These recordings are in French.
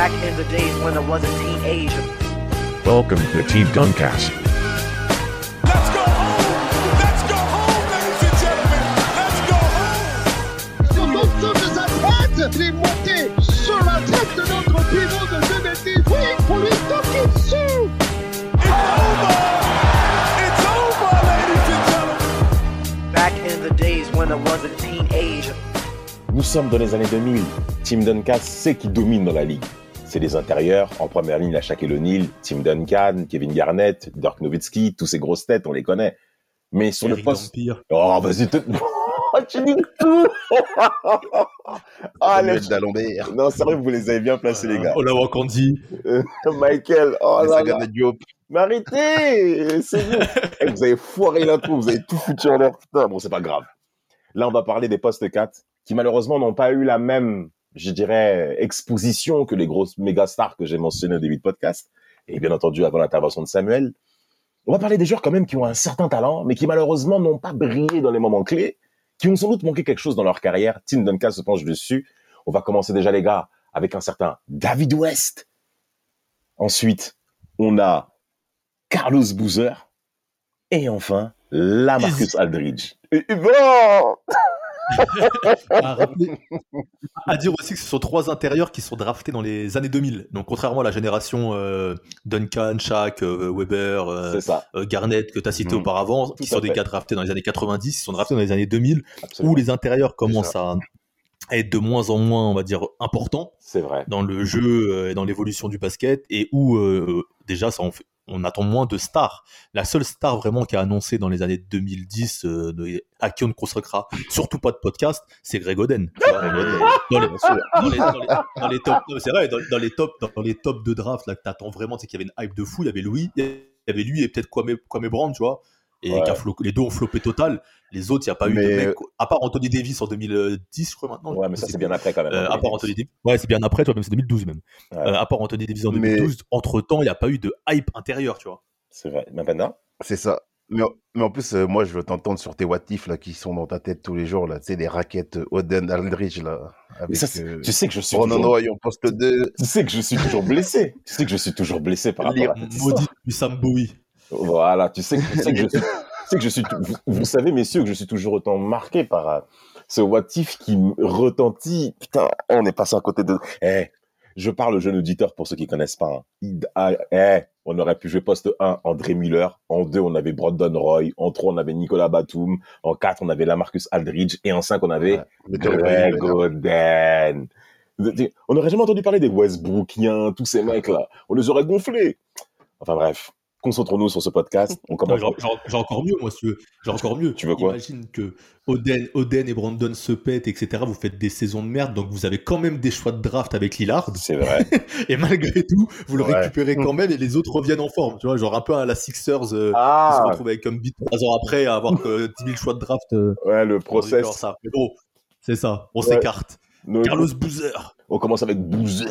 Back in the days when I was a teenager. Welcome to Team Duncast. Let's go home! Let's go home, ladies and gentlemen! Let's go home! Sur l'ensemble de sa tête, il est sur la tête de notre pivot de 2010. Pour lui toquer dessus. It's over! It's over, ladies and gentlemen! Back in the days when I was a teenager. Nous sommes dans les années 2000. Tim Duncan sait qui domine dans la ligue. C'est les intérieurs. En première ligne, la Shaquille O'Neal, Tim Duncan, Kevin Garnett, Dirk Nowitzki, tous ces grosses têtes, on les connaît. Mais sur le poste... Dampire. Oh, vas-y, te... tu dis tout Ah, les... D'Alembert. Non, sérieux, vous les avez bien placés, les gars. Ola Wakandi. Euh, Michael, oh là là. Mais arrêtez C'est vous Eh, Vous avez foiré l'intro, vous avez tout foutu en l'air. Putain, bon, c'est pas grave. Là, on va parler des postes 4 qui, malheureusement, n'ont pas eu la même, je dirais, exposition que les grosses méga stars que j'ai mentionnées au début de podcast. Et bien entendu, avant l'intervention de Samuel. On va parler des joueurs quand même qui ont un certain talent, mais qui malheureusement n'ont pas brillé dans les moments clés, qui ont sans doute manqué quelque chose dans leur carrière. Tim Duncan se penche dessus. On va commencer déjà, les gars, avec un certain David West. Ensuite, on a Carlos Boozer. Et enfin, Lamarcus Aldridge. Et- et bon À, rappeler- à dire aussi que ce sont trois intérieurs qui sont draftés dans les années 2000. Donc, contrairement à la génération euh, Duncan, Shaq, euh, Weber, euh, Garnett que tu as cité Mhm. auparavant, qui sont des gars draftés dans les années 90, ils sont draftés dans les années 2000, absolument. où les intérieurs commencent à être de moins en moins, on va dire, importants vrai. dans le jeu et dans l'évolution du basket, et où déjà ça en fait- on attend moins de stars. La seule star vraiment qui a annoncé dans les années 2010, euh, de- à qui on ne consacrera surtout pas de podcast, c'est Greg Oden. Dans les- top, c'est vrai, dans, dans les top, dans les top de draft là que t'attends vraiment, c'est qu'il y avait une hype de fou. Il y avait Louis, il y avait lui et peut-être Kwame, Kwame Brown, tu vois. Et Ouais. qui a flo- les deux ont flopé total. Les autres, il n'y a pas eu de mec, à part Anthony Davis en 2010, je crois maintenant. Ouais, mais ça, c'est bien après quand même. Euh, à part Anthony Davis. Ouais, c'est bien après, tu vois, même c'est 2012 même. Ouais. Euh, à part Anthony Davis en Mais- 2012, entre temps, il n'y a pas eu de hype intérieur, tu vois. C'est vrai. Mais maintenant, C'est ça. Mais, en- mais en plus, euh, moi, je veux t'entendre sur tes watifs là, qui sont dans ta tête tous les jours. Là, tu sais, les raquettes Oden Aldridge. Là, mais avec, ça, euh, tu sais que je suis Ronan toujours... Roy en poste 2. Tu sais que je suis toujours blessé. Tu sais que je suis toujours blessé par rapport à Maudit Sam Bowie. Voilà, tu sais, que- tu sais que je suis, tu sais que je suis, vous, vous savez, messieurs, que je suis toujours autant marqué par euh, ce what if qui retentit. Putain, on est passé à côté de. Eh, je parle aux jeunes auditeurs pour ceux qui connaissent pas. hein. Ah, eh, on aurait pu jouer poste 1, André Miller. En 2, on avait Brandon Roy. En 3, on avait Nicolas Batum. En 4, on avait Lamarcus Aldridge. Et en 5, on avait Ouais, Greg. Oden. On n'aurait jamais entendu parler des Westbrookiens, tous ces mecs-là. On les aurait gonflés. Enfin bref, concentrons-nous sur ce podcast. On Non, commence. J'ai encore mieux, moi, si. J'ai encore mieux. Tu veux quoi? Imagine que Oden, Oden et Brandon se pètent, etc. Vous faites des saisons de merde, donc vous avez quand même des choix de draft avec Lillard. C'est vrai. Et malgré tout, vous le Ouais. récupérez quand même et les autres reviennent en forme. Tu vois, genre un peu à la Sixers euh, qui se Ah, retrouve avec comme beat trois ans après à avoir que 10 000 choix de draft. euh, ouais, le process. ça. Mais bon, c'est ça. On Ouais. Carlos Boozer. On commence avec Boozer.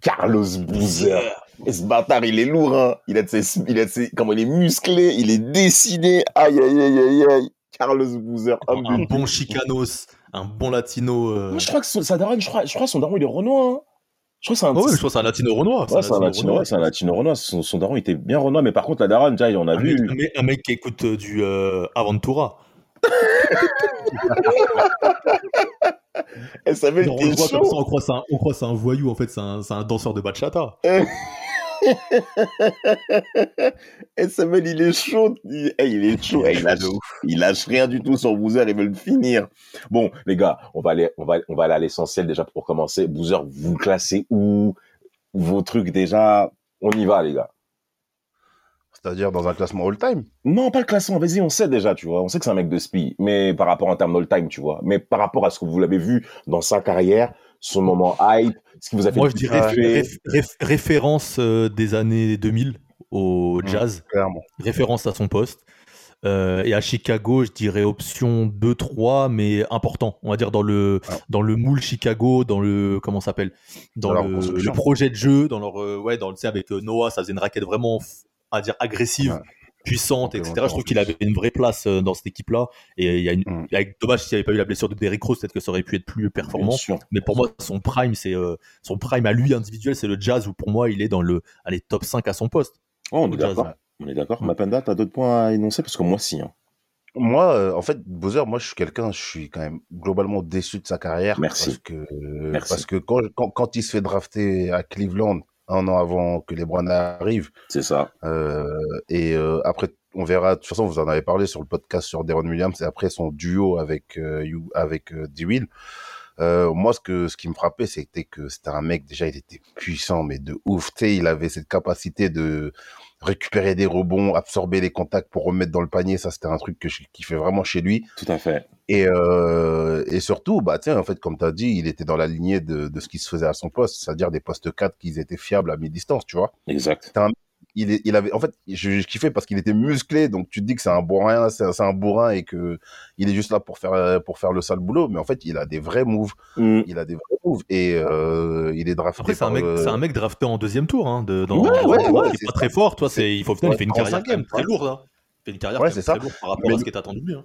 Carlos Boozer. Et ce bâtard, il est lourd, hein. Il a de ses, il a de ses, comment il est musclé, il est dessiné. Aïe, aïe, aïe, aïe, aïe. Carlos Boozer, homme Un de- bon Chicanos, un bon latino. euh, Moi, je crois que son- sa daronne, je crois, je crois que son daron, il est renois, hein. Je crois que c'est un, je crois que c'est un latino renois. Ouais, c'est un latino, renois. ouais, c'est un latino renois. Son, son daron était bien renois, mais par contre, la daronne, déjà, on a Un vu. mec- un mec qui écoute euh, du euh, Aventura. Elle Genre, on voit comme ça, on croit que c'est un, on croit c'est un voyou, en fait, c'est un, c'est un danseur de bachata. Et Samuel, il est chaud. Il, eh, il est chaud. Il, lâche, il lâche rien du tout sur Boozer. Il veut le finir. Bon, les gars, on va aller, on va, on va aller à l'essentiel déjà pour commencer. Boozer, vous classez où? Vos trucs déjà? On y va, les gars. C'est-à-dire dans un classement all-time. Non, pas le classement. Vas-y, on sait déjà, tu vois. On sait que c'est un mec de spi. Mais par rapport en termes d'all-time, tu vois. Mais par rapport à ce que vous l'avez vu dans sa carrière, son moment hype, ce qui vous a fait Moi, je dirais réf- réf- référence euh, des années 2000 au Mmh. jazz, Clairement. référence à son poste. Euh, et à Chicago, je dirais option 2-3, mais important. On va dire dans le, Ouais. dans le moule Chicago, dans le. Comment ça s'appelle? Dans Dans leur le, construction. le projet de jeu, dans leur. euh, ouais, dans le. Tu sais, avec euh, Noah, ça faisait une raquette vraiment, à dire, agressive. Ouais. puissante, etc. Je trouve qu'il avait une vraie place euh, dans cette équipe-là. Et il y a une, Mm. avec dommage s'il n'y avait pas eu la blessure de Derrick Rose, peut-être que ça aurait pu être plus performant. Mais pour moi, son prime, c'est euh, son prime à lui individuel, c'est le Jazz où pour moi, il est dans le allez, top 5 à son poste. Oh, on est Jazz, d'accord. ouais. On est d'accord. Mapenda, t'as d'autres points à énoncer? Parce que moi, si. hein. Moi, euh, en fait, Bowser, moi, je suis quelqu'un, je suis quand même globalement déçu de sa carrière. Merci. Parce que, Merci. parce que quand, quand, quand il se fait drafter à Cleveland un an avant que les Browns arrivent, C'est ça. euh, et euh, après, on verra, de toute façon, vous en avez parlé sur le podcast sur Deron Williams, et après son duo avec, euh, You- avec D-Will. Euh, moi, ce, que, ce qui me frappait, c'était que c'était un mec, déjà, il était puissant, mais de ouf. Tu sais, il avait cette capacité de récupérer des rebonds, absorber les contacts pour remettre dans le panier. Ça, c'était un truc que je kiffais vraiment chez lui. Tout à fait. Et, euh, et surtout, bah, tiens, en fait, comme tu as dit, il était dans la lignée de, de ce qui se faisait à son poste, c'est-à-dire des postes 4 qui étaient fiables à mi-distance, tu vois. Exact. Il avait, en fait, je, je kiffais parce qu'il était musclé, donc tu te dis que c'est un bourrin, c'est un, bourrin et que il est juste là pour faire, pour faire le sale boulot, mais en fait, il a des vrais moves, Mm. il a des vrais moves et euh, il est drafté. Après, c'est un, mec, euh, c'est un mec drafté en deuxième tour. Hein, de, dans, Ouais, ouais, ouais, il est c'est pas ça. très fort. Toi, c'est, il faut, au final, il fait une carrière cinquième, quand même très lourde. Hein. Il fait une carrière Ouais, c'est ça. très lourde par rapport Mais à ce le- qui est attendu hein.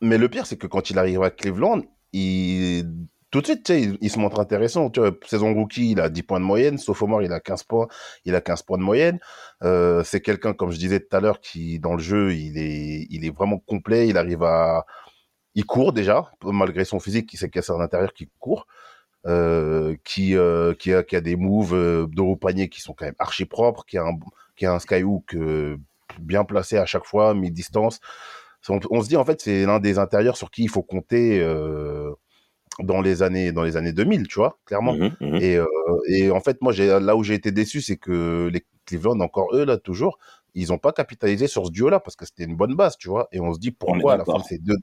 Mais le pire, c'est que quand il arrive à Cleveland, il... tout de suite, il, il se montre intéressant. Tu vois, saison rookie, il a 10 points de moyenne. Sophomore, il a 15 points. Il a 15 points de moyenne. Euh, c'est quelqu'un, comme je disais tout à l'heure, qui, dans le jeu, il est, il est vraiment complet. Il arrive à... Il court déjà, malgré son physique, qui s'est cassé à l'intérieur, qui court. Euh, qui, euh, qui, a, qui a des moves de haut panier qui sont quand même archi propres, qui a un, qui a un skyhook bien placé à chaque fois, mi-distance. On, on se dit en fait c'est l'un des intérieurs sur qui il faut compter dans les années dans les années 2000, tu vois, clairement. Mhm, mhm. Et, euh, et en fait moi j'ai là où j'ai été déçu c'est que les Cleveland encore eux là toujours ils ont pas capitalisé sur ce duo là parce que c'était une bonne base, tu vois. Et on se dit pourquoi à la fin de ces deux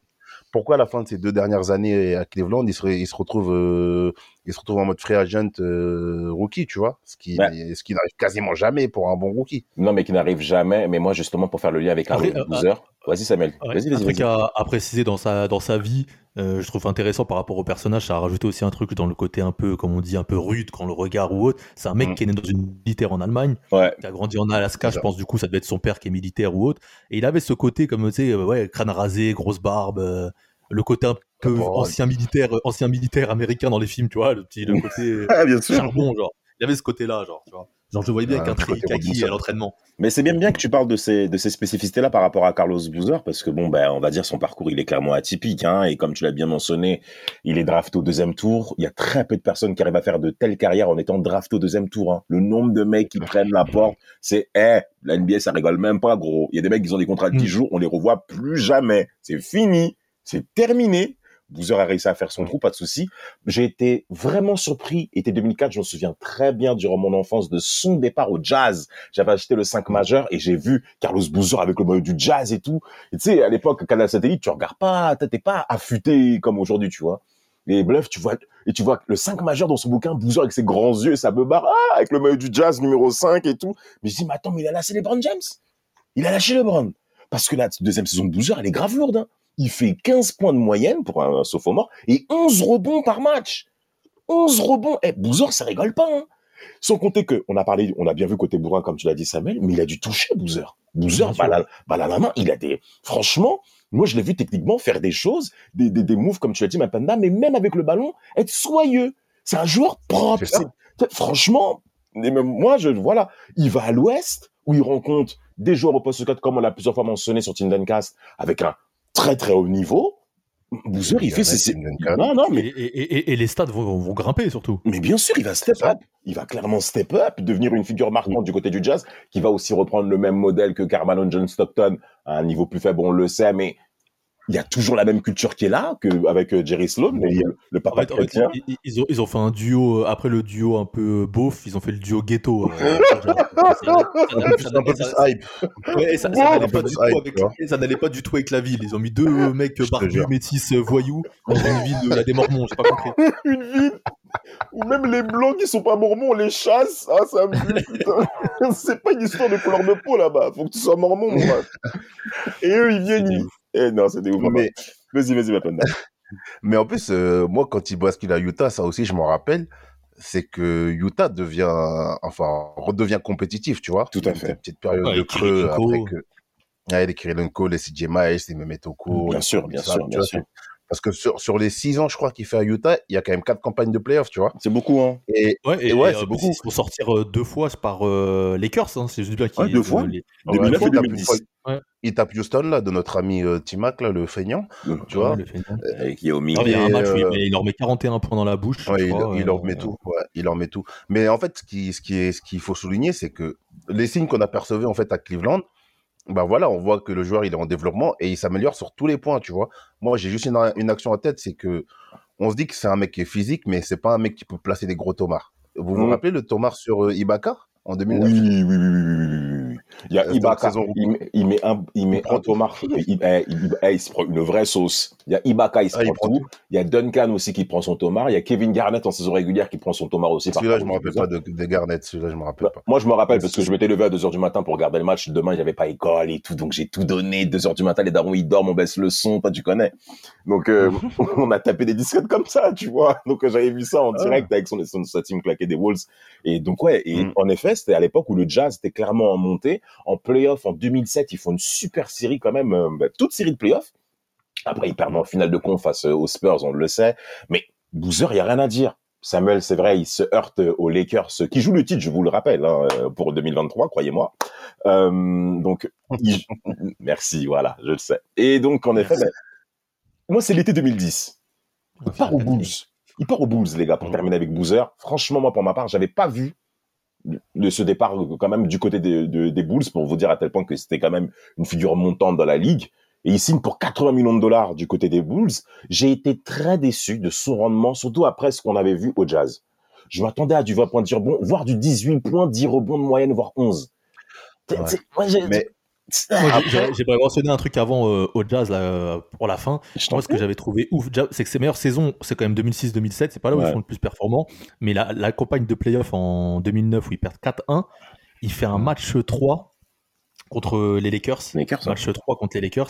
pourquoi à la fin de ces deux dernières années à Cleveland, il se, il se retrouve, euh, il se retrouve en mode free agent euh, rookie, tu vois, ce qui, Ouais. ce qui n'arrive quasiment jamais pour un bon rookie. Non, mais qui n'arrive jamais. Mais moi, justement, pour faire le lien avec euh, Boozer. Vas-y, Samuel. Ouais, Vas-y, un vas-y, truc à, à préciser dans sa, dans sa vie, euh, je trouve intéressant par rapport au personnage, ça a rajouté aussi un truc dans le côté un peu, comme on dit, un peu rude quand le regard ou autre. C'est un mec Mm. qui est né dans une militaire en Allemagne, Ouais. qui a grandi en Alaska, je pense du coup ça devait être son père qui est militaire ou autre. Et il avait ce côté comme tu sais, euh, ouais, crâne rasé, grosse barbe, euh, le côté un peu ancien militaire, ancien militaire américain dans les films, tu vois, le petit le côté bien sûr. charbon, genre. Il avait ce côté-là, genre, tu vois. Genre je le voyais bien avec un côté kaki à l'entraînement. Mais c'est bien bien que tu parles de ces, de ces spécificités-là par rapport à Carlos Boozer, parce que bon, ben, on va dire son parcours, il est clairement atypique, hein, et comme tu l'as bien mentionné, il est drafté au deuxième tour. Il y a très peu de personnes qui arrivent à faire de telles carrières en étant drafté au deuxième tour, hein. Le nombre de mecs qui prennent la porte, c'est, eh, la NBA, ça rigole même pas, gros. Il y a des mecs qui ont des contrats de 10 Mm. jours, on les revoit plus jamais. C'est fini. C'est terminé. Boozer a réussi à faire son trou, pas de souci. J'ai été vraiment surpris. Été 2004, je me souviens très bien durant mon enfance de son départ au jazz. J'avais acheté le 5 majeur et j'ai vu Carlos Boozer avec le maillot du jazz et tout. Et tu sais, à l'époque, Canal Satellite, tu regardes pas, t'es pas affûté comme aujourd'hui, tu vois. Et bluff, tu vois, et tu vois le 5 majeur dans son bouquin, Boozer avec ses grands yeux et sa beubare, ah, avec le maillot du jazz numéro 5 et tout. Mais je dis, mais attends, mais il a lâché LeBron James? Il a lâché LeBron. Parce que la deuxième saison de Boozer, elle est grave lourde, hein. Il fait 15 points de moyenne pour un sophomore et 11 rebonds par match. 11 rebonds. Eh, Boozer, ça rigole pas, hein. Sans compter que, on a parlé, on a bien vu côté bourrin, comme tu l'as dit, Samuel, mais il a dû toucher Boozer. Boozer, balle à, balle à la main, il a des, franchement, moi, je l'ai vu techniquement faire des choses, des, des, des moves, comme tu l'as dit, Mapanda, mais même avec le ballon, être soyeux. C'est un joueur propre. C'est- Franchement, et même moi, je, voilà, il va à l'ouest, où il rencontre des joueurs au poste 4, comme on l'a plusieurs fois mentionné sur Tindencast, avec un très très haut niveau. Boozer, il fait ses, non, non, Et, mais, et- et- et les stats vont, vont grimper surtout. mais bien sûr, il va step up. Il va clairement step up, devenir une figure marquante du côté du jazz, qui va aussi reprendre le même modèle que Carmelo John Stockton, à un niveau plus faible, on le sait, mais il y a toujours la même culture qui est là, que, avec euh, Jerry Sloan, Mais le, le En papa fait, en fait, chrétien. ils, ils- ils ont, ils ont fait un duo, euh, après le duo un peu beauf, ils ont fait le duo ghetto. euh, un peu plus hype. Ouais, ça, n'allait un pas peu du plus tout hype, avec, tu vois. ça n'allait pas du tout avec la ville. Ils ont mis deux euh, mecs barbus, métis, euh, voyous, dans une ville où il y a des mormons, j'ai pas compris. une ville où même les blancs qui sont pas mormons, on les chasse. Ah, ça me. C'est pas une histoire de couleur de peau là-bas. Faut que tu sois mormon, mon. Et eux, ils viennent, ils... ouf. Eh non, c'est des ouf. Mais, Vas-y, vas-y, Mapanda. mais en plus, euh, moi, quand il bascule à Utah, ça aussi, je m'en rappelle, c'est que Utah devient, enfin, redevient compétitif, tu vois. Tout à Une fait. Petite période Ouais, de et creux après que. Ouais, les Kirilenko, les CJ Miles, les Memetoko. Bien sûr, bien sûr, bien vois, sûr. Parce que sur, sur les six ans, je crois qu'il fait à Utah, il y a quand même quatre campagnes de playoffs, tu vois. C'est beaucoup, hein. Et, Ouais, et, Et ouais, et, c'est euh, beaucoup. Ils se font sortir euh, deux fois par euh, Lakers, hein, c'est juste bien qui Ouais, deux fois. les- 2009 Ouais, et il tape 2010. une fois- Ouais. Il tape Houston, là, de notre ami euh, Timac, là, le feignant. Tu vois. Fait- Avec Yao Ming. Ah, il y a un Et, match euh, met- il leur met 41 points dans la bouche. Ouais, je il, crois, il leur euh, met tout. Ouais, il leur met tout. Mais en fait, ce qui, ce qui est, ce qu'il faut souligner, c'est que les signes qu'on apercevait en fait à Cleveland, ben voilà, on voit que le joueur il est en développement et il s'améliore sur tous les points, tu vois. Moi, j'ai juste une, une action en tête, c'est que on se dit que c'est un mec qui est physique, mais c'est pas un mec qui peut placer des gros tomards. Vous vous rappelez le tomard sur euh, Ibaka en 2009 Oui, oui, oui, oui, oui, oui, Il y a Euh, Ibaka, il met, il met un, il met Il un Thomas, il, il- eh, il- eh, il se prend une vraie sauce. Il y a Ibaka, il se Ah, prend prend tout. Il y a Duncan aussi qui prend son Tomar. Il y a Kevin Garnett en saison régulière qui prend son Tomar aussi. Celui-là, je contre, me rappelle pas de, de Garnett. Celui-là, je me rappelle Bah, pas. Moi, je me rappelle parce que je m'étais levé à 2h du matin pour regarder le match. Demain, j'avais pas école et tout, donc j'ai tout donné. 2h du matin, les darons, ils dorment, on baisse le son, toi, tu connais. Donc, euh, on a tapé des disquettes comme ça, tu vois. Donc, euh, j'avais vu ça en Ah. direct avec son, son, sa team claquée des Wolves. Et donc, ouais, et Mm. en effet, c'était à l'époque où le Jazz était clairement en montée. En playoff, en 2007, ils font une super série quand même, euh, bah, toute série de playoffs. Après, ils perdent en finale de con face euh, aux Spurs, on le sait. Mais Boozer, il y a rien à dire. Samuel, c'est vrai, il se heurte aux Lakers, qui jouent le titre, je vous le rappelle, hein, euh, pour 2023, croyez-moi. Euh, donc, il- merci, voilà, je le sais. Et donc, en effet, ben, moi, c'est l'été 2010. Il part aux Bulls. Il part aux Bulls, les gars, pour terminer avec Boozer. Franchement, moi, pour ma part, j'avais pas vu de ce départ quand même du côté des, de- des Bulls pour vous dire à tel point que c'était quand même une figure montante dans la ligue. Et il signe pour 80 millions de dollars du côté des Bulls. J'ai été très déçu de son rendement, surtout après ce qu'on avait vu au Jazz. Je m'attendais à du 20 points de rebond, voire du 18 points, 10 rebonds de moyenne, voire 11. C'est- Ouais. c'est- moi, j'ai- Mais j'ai- mentionner un truc avant euh, au jazz là, euh, pour la fin. je Moi, ce que j'avais trouvé ouf, c'est que ses meilleures saisons, c'est quand même 2006-2007, c'est pas là où Ouais. ils sont le plus performants. Mais la, la campagne de playoff en 2009 où ils perdent 4-1, il fait un match 3 contre les Lakers. Lakers. Match 3 contre les Lakers,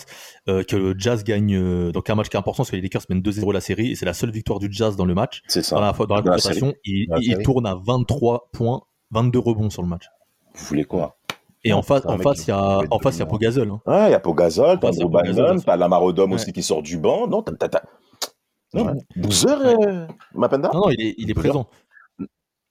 euh, que le Jazz gagne. euh, donc un match qui est important parce que les Lakers mènent 2-0 la série et c'est la seule victoire du Jazz dans le match. C'est ça. Dans la, dans la Dans la confrontation, il, Dans la il tourne à 23 points, 22 rebonds sur le match. Vous voulez quoi? Et en face, en face, il y a, en face, il y a. Pogazol. Hein. Ouais, il y a Pogazol, t'as Bynum, ça. t'as Lamarodom aussi qui sort du banc. Non, t'as, t'as, Non. Boozer, euh, Mapenda Non, non, il est, il est présent.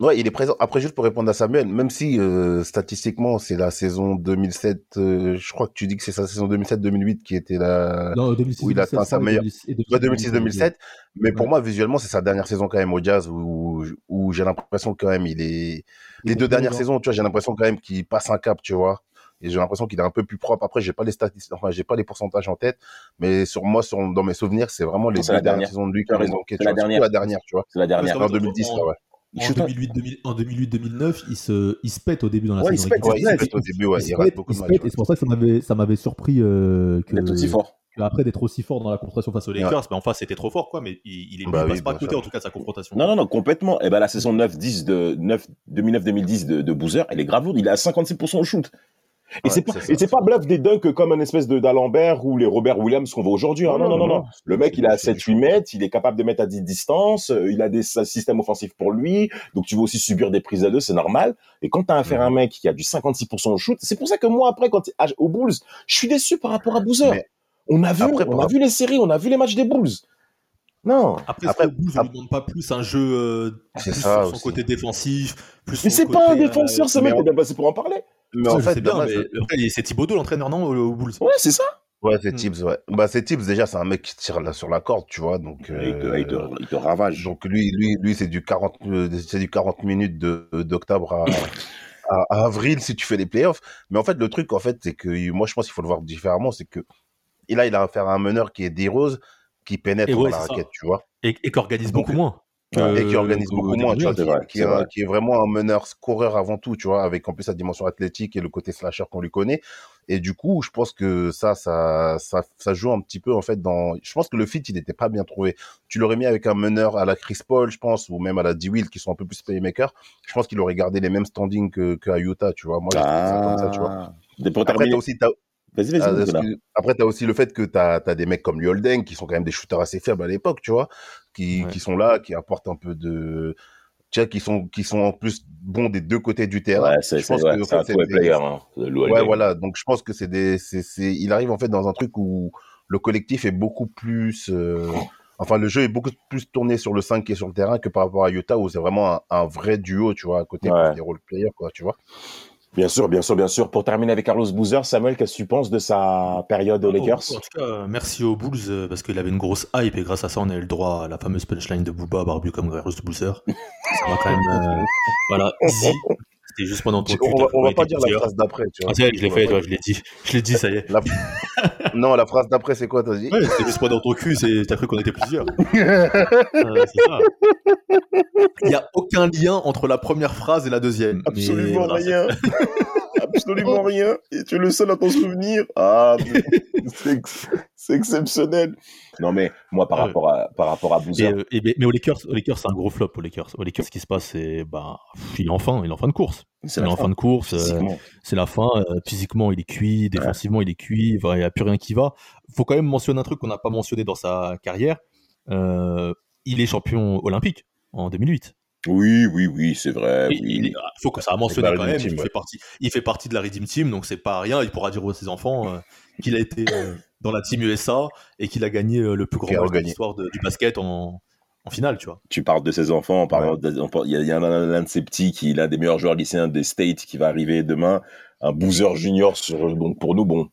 Ouais, il est présent. Après, juste pour répondre à Samuel, même si euh, statistiquement c'est la saison 2007, euh, je crois que tu dis que c'est sa saison 2007-2008 qui était la Non, 2006, où il atteint sa meilleure. Ouais, 2006, 2006-2007. Mais pour moi, visuellement, c'est sa dernière saison quand même au Jazz où, où j'ai l'impression quand même il est. Il Les deux dernières saisons, tu vois, j'ai l'impression quand même qu'il passe un cap, tu vois. Et j'ai l'impression qu'il est un peu plus propre. Après, j'ai pas les statistiques, enfin, j'ai pas les pourcentages en tête, mais sur moi, sur, dans mes souvenirs, c'est vraiment les deux dernières dernière. saisons de lui qui ont raison. manqué, C'est la dernière. la dernière, tu vois. C'est la dernière. En qu'en fait, 2010, en- ouais. En shoot- 2008, 2000 en 2008-2009, il se, il se pète au début dans la Ouais, il saison se pète, régulière. Ouais, il se pète au début, ouais, il il rate beaucoup il de matchs. et c'est pour ça que ça m'avait, ça m'avait surpris euh, que, D'être aussi fort. Après d'être aussi fort dans la confrontation face aux Lakers. Lakers, mais en face, c'était trop fort, quoi. Mais il, il, est, Bah oui, passe pas à bien côté, en tout cas, de sa confrontation. Non, non, non, complètement. Et ben, la saison 9-10 de 9, 2009-2010 de, de Boozer, elle est grave lourde. Il est à 56% au shoot. Et Ouais, c'est pas, c'est ça. et c'est pas bluff des dunks comme un espèce de d'Alembert ou les Robert Williams qu'on voit aujourd'hui. hein. Non, non, non, non. Le mec, il à 7-8 mètres, il est capable de mettre à 10 distances, euh, il a des sy- systèmes offensifs pour lui, donc tu vas aussi subir des prises à deux, c'est normal. Et quand t'as affaire à un mec qui a du 56% au shoot, c'est pour ça que moi, après, quand à- au Bulls, je suis déçu par rapport à Boozer. Mais- On a vu, Après, on a vu les séries, on a vu les matchs des Bulls. Non. Après, Après- après Bulls, on lui demande pas plus un jeu euh, C'est plus ça sur son aussi. côté défensif, plus Mais c'est côté, pas un euh, défenseur, ce mec, on est passé pour en parler. Mais ça, en fait, sais bien, dommage, mais après, c'est Thibodeau l'entraîneur, non, au, au Bulls? Ouais, c'est ça. Ouais, c'est Hmm. Tibbs, ouais. Bah, c'est Tibbs, déjà, c'est un mec qui tire là, sur la corde, tu vois, donc, Il, te, euh, il te- il te ravage. donc lui, lui, lui, c'est du 40, euh, c'est du 40 minutes de, d'octobre à, à, à avril si tu fais les playoffs. Mais en fait, le truc, en fait, c'est que, moi, je pense qu'il faut le voir différemment, c'est que, et là, il a affaire à un meneur qui est D-Rose, qui pénètre dans la ça. raquette, tu vois. et, et qui organise Donc, beaucoup moins. et qui organise beaucoup des moins, tu vois, vrai, qui, est, un- vrai. qui est vraiment un meneur scoreur avant tout, tu vois, avec en plus sa dimension athlétique et le côté slasher qu'on lui connaît. Et du coup, je pense que ça, ça, ça, ça joue un petit peu en fait dans. Je pense que le fit, il n'était pas bien trouvé. Tu l'aurais mis avec un meneur à la Chris Paul, je pense, ou même à la D-Will, qui sont un peu plus playmakers. Je pense qu'il aurait gardé les mêmes standings que, que à Utah, tu vois. Moi, je ça comme ça, tu vois. Des- Après, terminer. t'as aussi, Vas-y, vas-y, ah, excuse- Après, t'as aussi le fait que t'as as des mecs comme Liolden qui sont quand même des shooters assez faibles à l'époque, tu vois, qui, Ouais. qui sont là, qui apportent un peu de tu vois, qui sont, qui sont en plus bons des deux côtés du terrain. Ouais, c'est Je pense c'est- ouais, que, un des- player. Hein, Ouais, voilà. Donc, je pense que c'est des, c'est, c'est, il arrive en fait dans un truc où le collectif est beaucoup plus, euh, enfin, le jeu est beaucoup plus tourné sur le 5 qui est sur le terrain que par rapport à Utah où c'est vraiment un, un vrai duo, tu vois, à côté Ouais. des role players, quoi, tu vois. Bien sûr, bien sûr, bien sûr. Pour terminer avec Carlos Boozer, Samuel, qu'est-ce que tu penses de sa période aux Lakers En tout cas, merci aux Bulls euh, parce qu'il avait une grosse hype et grâce à ça, on a eu le droit à la fameuse punchline de Booba barbu comme Garus Boozer. Ça va quand même. euh, voilà, easy. C'était juste pendant ton cul. On va, on va pas dire la phrase d'après, tu vois. Ah, je l'ai fait, je l'ai dit. Je l'ai dit, ça y est. La- Non, la phrase d'après, c'est quoi, t'as dit Ouais, c'était juste pas dans ton cul, c'est- t'as cru qu'on était plusieurs. Euh, c'est ça. Il n'y a aucun lien entre la première phrase et la deuxième. Absolument voilà, rien. Absolument rien. Et tu es le seul à t'en souvenir. Ah, c'est ex- c'est exceptionnel. Non, mais moi, par rapport à, par rapport à Boozer, euh, et- mais- mais aux Lakers, Lakers c'est un gros flop. Aux Lakers, aux Lakers, ce qui se passe, c'est bah, il est en fin, il est en fin de course. c'est Il est en fin. de course. euh, c'est la fin. euh, physiquement, il est cuit. Défensivement, il est cuit. Il n'y a plus rien qui va. faut quand même mentionner un truc qu'on n'a pas mentionné dans sa carrière. Euh, il est champion olympique en 2008. Oui, oui, oui, c'est vrai. Il- oui. il est- faut que ça a mentionné quand même. Team, il, ouais. fait partie, il fait partie de la Redeem Team, donc c'est pas rien. Il pourra dire à ses enfants euh, qu'il a été euh, dans la Team USA et qu'il a gagné euh, le plus grand match de l'histoire du basket en, en finale, tu vois. Tu parles de ses enfants. en Il y a, y a un, de ses petits qui est l'un des meilleurs joueurs lycéens des States qui va arriver demain. Un Boozer Junior. Sur, donc pour nous, bon.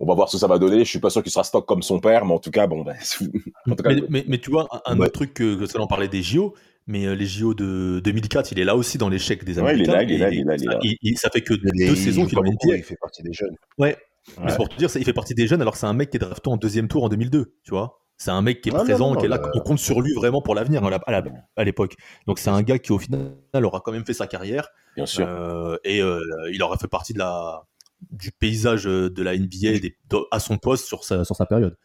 On va voir ce que ça va donner. Je suis pas sûr qu'il sera stock comme son père, mais en tout cas, bon, ben, en tout cas, Mais, mais- mais tu vois, un, Ouais. autre truc que, que ça, on parlait des JO, mais euh, les JO de 2004, il est là aussi dans l'échec des Ouais, il est Américains. là, il est là, il est là, il est ça, là. il- il- ça fait que est- deux il saisons qu'il est en NBA. Il fait partie des jeunes. Ouais. Ouais. Mais c'est pour te dire, ça, il fait partie des jeunes alors que c'est un mec qui est drafté en deuxième tour en 2002, tu vois. C'est un mec qui est Ah, non, présent, non, qui est là, non, on compte sur lui vraiment pour l'avenir à la- à la- à l'époque. Donc c'est un gars qui au final aura quand même fait sa carrière bien sûr. euh, et euh, il aura fait partie de la du paysage de la NBA des- de- à son poste sur sa, sur sa période.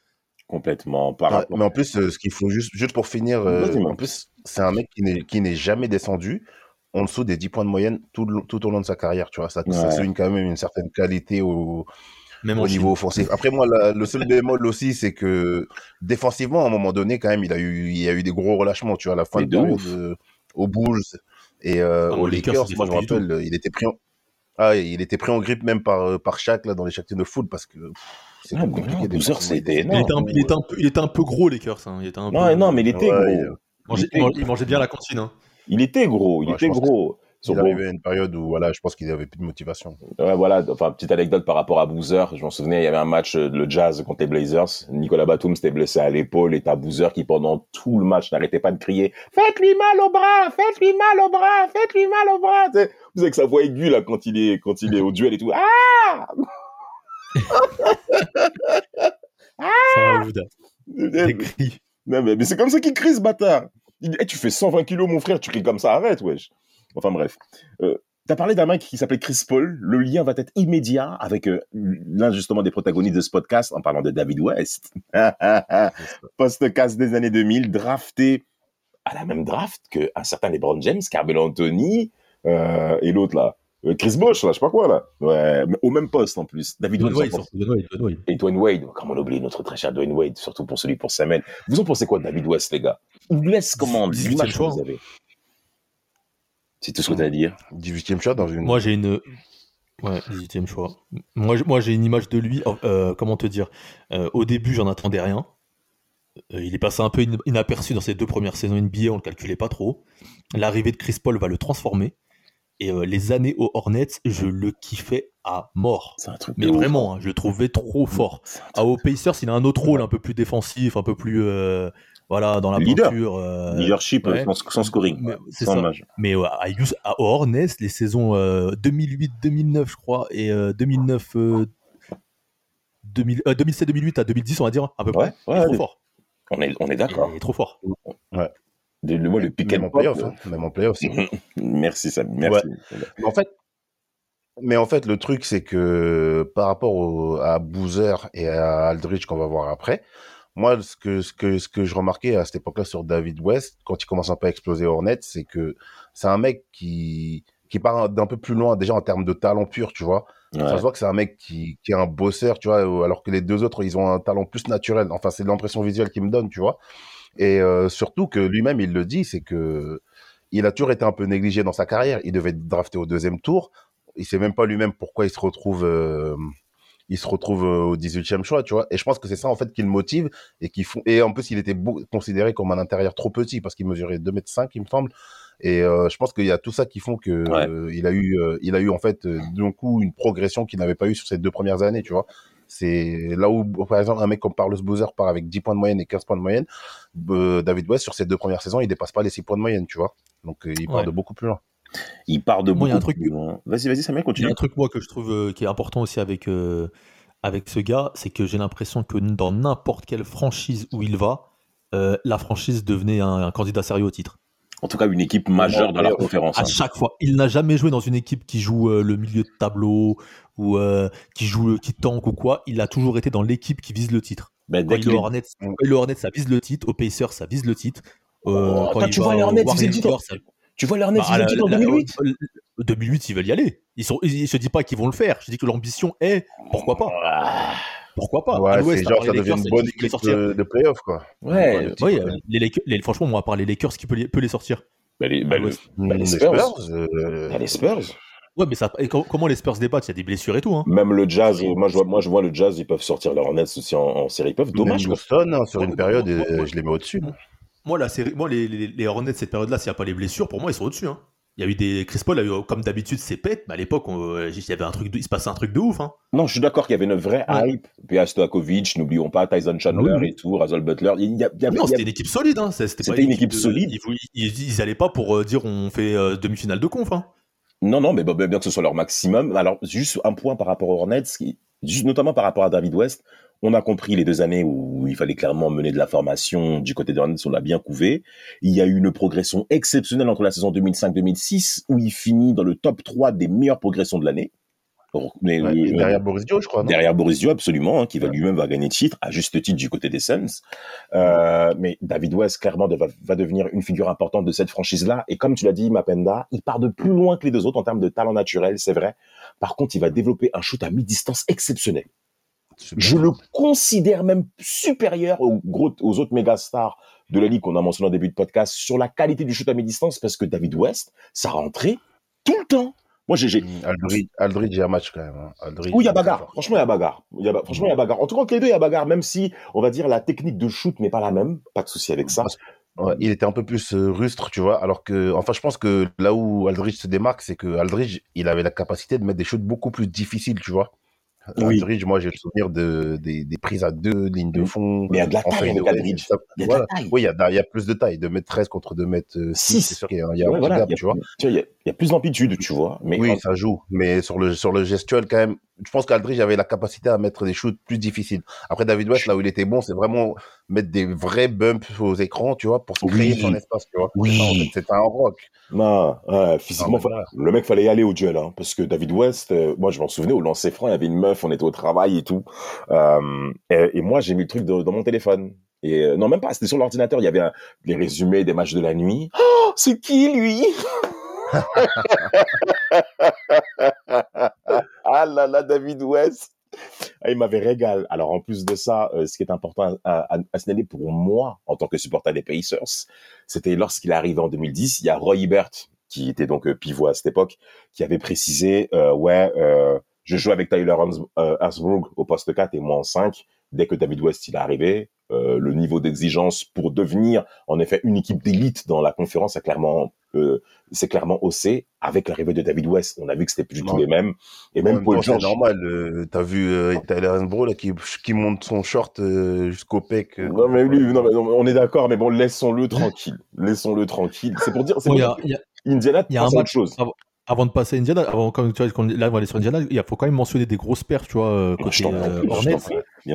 Complètement. Par Ouais, rapport- mais en plus, euh, ce qu'il faut juste, juste pour finir, euh, en plus, c'est un mec qui n'est, qui n'est jamais descendu en dessous des 10 points de moyenne tout, le- tout au long de sa carrière, tu vois. Ça, ça Ouais. souligne quand même une certaine qualité au, Même au niveau offensif. Après, moi, la- le seul bémol aussi, c'est que défensivement, à un moment donné, quand même, il a eu, il y a eu des gros relâchements, tu vois, à la fin de euh, aux Bulls et euh, Ah, aux aux Lakers, Lakers. il Moi, je me rappelle, il était pris en, ah, il était pris en grippe même par, par Shaq, là, dans les Shaq de foot, parce que, pff, c'est Ah, compliqué. non, des Boozer, fois. c'était Il énorme. était, un, il, était un peu, il était un peu gros, les Lakers. Hein. Il, était un peu, Non, mais il était Ouais, gros. il mangeait, il était- il mangeait bien la cantine. Hein. Il était gros. Il Ouais, était gros. Il gros. arrivait à une période où, voilà, je pense qu'il avait plus de motivation. Ouais, voilà. Enfin, petite anecdote par rapport à Boozer. Je m'en souvenais, il y avait un match, euh, le Jazz contre les Blazers. Nicolas Batum s'était blessé à l'épaule et t'as Boozer qui, pendant tout le match, n'arrêtait pas de crier Faites-lui mal au bras! Faites-lui mal au bras! Faites-lui mal au bras! Vous savez que sa voix aiguë, là, quand il est, quand il est au duel et tout. Ah! Ça va, Ouda. Des cris. Non, mais, mais c'est comme ça qu'il crie, ce bâtard. Il dit, Eh, tu fais 120 kilos, mon frère, tu cries comme ça, arrête, wesh. Enfin, bref. Euh, T'as parlé d'un mec qui s'appelait Chris Paul. Le lien va être immédiat avec euh, l'un justement des protagonistes de ce podcast en parlant de David West. Post-cast des années 2000, drafté à la même draft qu'un certain LeBron James, Carmelo Anthony euh, et l'autre là. Euh, Chris Bosh, là, je sais pas quoi, là. Ouais, mais au même poste en plus. David Dwayne Wade, Wade, et Dwayne Wade, comment on oublie notre très cher Dwayne Wade, surtout pour celui pour Samuel. Vous en pensez quoi de David West, les gars? Il laisse comment 18e l'image que choix. vous avez? C'est tout ce que tu as à dire 18e shot dans une. Moi, j'ai une. Ouais, 18 choix. Moi, j'ai une image de lui. euh, comment te dire Euh, Au début, j'en attendais rien. Euh, il est passé un peu in- inaperçu dans ses deux premières saisons NBA, on le calculait pas trop. L'arrivée de Chris Paul va le transformer. Et euh, les années aux Hornets, je le kiffais à mort. C'est un truc Mais vraiment, hein, je le trouvais trop fort. C'est un truc- Ah, aux Pacers, il a un autre rôle un peu plus défensif, un peu plus euh, voilà dans la Leader. peinture. euh, Leadership ouais. sans, sans scoring. Mais sans ça. Mais à, à Hornets, les saisons euh, 2008-2009, je crois, et euh, 2009, euh, 2000 euh, 2007-2008 à 2010, on va dire, à peu près. Ouais, il est ouais, trop ouais. fort. On est, on est d'accord. Il est trop fort. De- Le, moi, le pick Même and en pop. playoff, hein, même en playoff. c'est- Merci, Sam. Merci. En fait, mais en fait, le truc, c'est que par rapport au- à Boozer et à Aldridge qu'on va voir après, moi, ce que, ce que, ce que je remarquais à cette époque-là sur David West, quand il commence un peu à exploser Hornet, c'est que c'est un mec qui, qui part d'un peu plus loin, déjà en termes de talent pur, tu vois. Ça se voit que c'est un mec qui, qui est un bosseur, tu vois, alors que les deux autres, ils ont un talent plus naturel. Enfin, c'est l'impression visuelle qu'il me donne, tu vois. Et euh, surtout que lui-même, il le dit, c'est que il a toujours été un peu négligé dans sa carrière. Il devait être drafté au deuxième tour. Il sait même pas lui-même pourquoi il se retrouve, euh, il se retrouve euh, au 18e choix, tu vois. Et je pense que c'est ça, en fait, qui le motive et qui font, et en plus, il était beau- considéré comme un intérieur trop petit parce qu'il mesurait 2 mètres 5, il me semble. Et euh, je pense qu'il y a tout ça qui font que Ouais. euh, il a eu, il a eu en fait d'un coup une progression qu'il n'avait pas eu sur ces deux premières années, tu vois. C'est là où, par exemple, un mec comme Carlos Boozer part avec 10 points de moyenne et 15 points de moyenne. euh, David West, sur ces deux premières saisons, il dépasse pas les 6 points de moyenne, tu vois. Donc, euh, il part Ouais. de beaucoup plus loin. Il part de Moi, il y a beaucoup un truc- plus loin. Vas-y, vas-y, Samuel, Il y a continue. un truc, moi, que je trouve euh, qui est important aussi avec, euh, avec ce gars, c'est que j'ai l'impression que dans n'importe quelle franchise où il va, euh, la franchise devenait un, un candidat sérieux au titre. En tout cas, une équipe majeure dans la conférence. À hein. chaque fois. Il n'a jamais joué dans une équipe qui joue euh, le milieu de tableau ou euh, qui joue, qui tank ou quoi. Il a toujours été dans l'équipe qui vise le titre. Ben, dès quand il est au Hornets, ça vise le titre. Au Pacers, ça vise le titre. Euh, Oh, quand tu vois les Hornets, ils étaient Warriors, ça- Tu vois les Hornets, Bah, ils en la- 2008 la- 2008, ils veulent y aller. Ils sont, ils, ils se disent pas qu'ils vont le faire. Je dis que l'ambition est, pourquoi pas Ah, Pourquoi pas? Ouais, À l'Ouest, c'est à genre, ça devient Lakers, une bonne équipe de, de playoff, quoi. Ouais, Ouais, Oui, euh, les Lakers- les- franchement, moi, à part les Lakers, qui peut les, peut les sortir? Les, à ben, le- l'Ouest. bah, les les Spurs. Spurs, euh, les Spurs. Ouais, mais ça, et comment les Spurs débattent? Il y a des blessures et tout. Hein. Même le Jazz, moi je, vois, moi je vois le Jazz, ils peuvent sortir les Hornets aussi en, en série. Ils peuvent, dommage. même. Houston, hein, sur une période, ouais, euh, ouais. je les mets au-dessus. moi. Moi, la série, moi les, les, les Hornets, cette période-là, s'il n'y a pas les blessures, pour moi, ils sont au-dessus. Hein. Il y a eu des. Chris Paul a eu, comme d'habitude, ses pètes, mais à l'époque, euh, il y avait un truc, de- il se passait un truc de ouf. Hein. Non, je suis d'accord qu'il y avait une vraie Ouais. hype. Puis Stojakovic, n'oublions pas Tyson Chandler Ah oui, et tout, Russell Butler. Il y a, il y avait- non, c'était une équipe solide. Hein. C'était une équipe de- solide. Ils, ils, ils allaient pas pour euh, dire on fait euh, demi-finale de conf. Hein. Non, non, mais bien que ce soit leur maximum. Alors, juste un point par rapport aux Hornets, juste notamment par rapport à David West. On a compris les deux années où il fallait clairement mener de la formation du côté des Hornets, on l'a bien couvé. Il y a eu une progression exceptionnelle entre la saison 2005-2006, où il finit dans le top 3 des meilleures progressions de l'année. Ouais, euh, derrière Boris Dio, je crois. derrière Boris Dio, absolument, hein, qui va lui-même va gagner titre, à juste titre du côté des Suns. Euh, mais David West, clairement, va, va devenir une figure importante de cette franchise-là. Et comme tu l'as dit, Mapenda, il part de plus loin que les deux autres en termes de talent naturel, c'est vrai. Par contre, il va développer un shoot à mi-distance exceptionnel. Super. Je le considère même supérieur aux, gros, aux autres méga stars de la ligue qu'on a mentionné en début de podcast sur la qualité du shoot à mi-distance parce que David West, ça rentrait tout le temps. Moi, j'ai, j'ai- Aldridge, Aldridge, il y a un match quand même. hein. Aldridge, oui, il y a bagarre. Franchement, il y a bagarre. Il y a, franchement, il y a bagarre. En tout cas, entre les deux, il y a bagarre, même si, on va dire, la technique de shoot n'est pas la même. Pas de souci avec ça. Ouais, il était un peu plus euh, rustre, tu vois. Alors que, enfin, je pense que là où Aldridge se démarque, c'est que Aldridge, il avait la capacité de mettre des shoots beaucoup plus difficiles, tu vois. Oui. Aldridge, moi, j'ai le souvenir de, des, des prises à deux lignes de fond. Mais il y a de la taille avec Aldridge. ça- Il y a de la voilà. taille. Oui, il y a, il y a plus de taille, de mètre 13 contre 2 mètres 6. Six. C'est sûr qu'il y a, il y a Ouais, un voilà, gap, tu vois. tu vois, il y a, il y a plus d'amplitude, tu vois. Mais Oui, en- ça joue. Mais sur le, sur le gestuel, quand même, je pense qu'Aldridge avait la capacité à mettre des shoots plus difficiles. Après, David West, là où il était bon, c'est vraiment mettre des vrais bumps aux écrans, tu vois, pour se créer Oui. son espace, tu vois. Oui. En fait, C'est un rock. non, ouais, physiquement, Non, le mec fallait y aller au duel, hein, parce que David West, euh, moi, je m'en souvenais, au lancer franc, il y avait une meuf, on était au travail et tout. Euh, et, et moi, j'ai mis le truc de- dans mon téléphone. Et euh, non, même pas, c'était sur l'ordinateur, il y avait un- les résumés des matchs de la nuit. Oh, c'est qui, lui? Ah là là, David West ah, il m'avait régalé. Alors, en plus de ça, euh, ce qui est important à, à, à signaler pour moi, en tant que supporter des Pacers, c'était lorsqu'il arrivé en 2010, il y a Roy Hibbert, qui était donc euh, pivot à cette époque, qui avait précisé, euh, ouais, euh, je joue avec Tyler Hans- euh, au poste 4 et moi en 5. Dès que David West il est arrivé, euh, le niveau d'exigence pour devenir en effet une équipe d'élite dans la conférence a clairement euh, c'est clairement haussé avec l'arrivée de David West. On a vu que c'était plus du tout les mêmes. Et même même Paul temps, c'est George. normal. euh, T'as vu euh, Tyler Hansbrough, là, qui, qui monte son short euh, jusqu'au pec. euh, Non mais lui, non, mais non, on est d'accord, mais bon, laissons-le tranquille. Laissons-le tranquille. C'est pour dire, c'est Bon, pour Indiana il y a un match- chose. avant, avant de passer à Indiana, avant, quand, tu vois, quand- là on va aller sur Indiana, il faut quand même mentionner des grosses pertes, tu vois, euh, je côté euh, Hornets.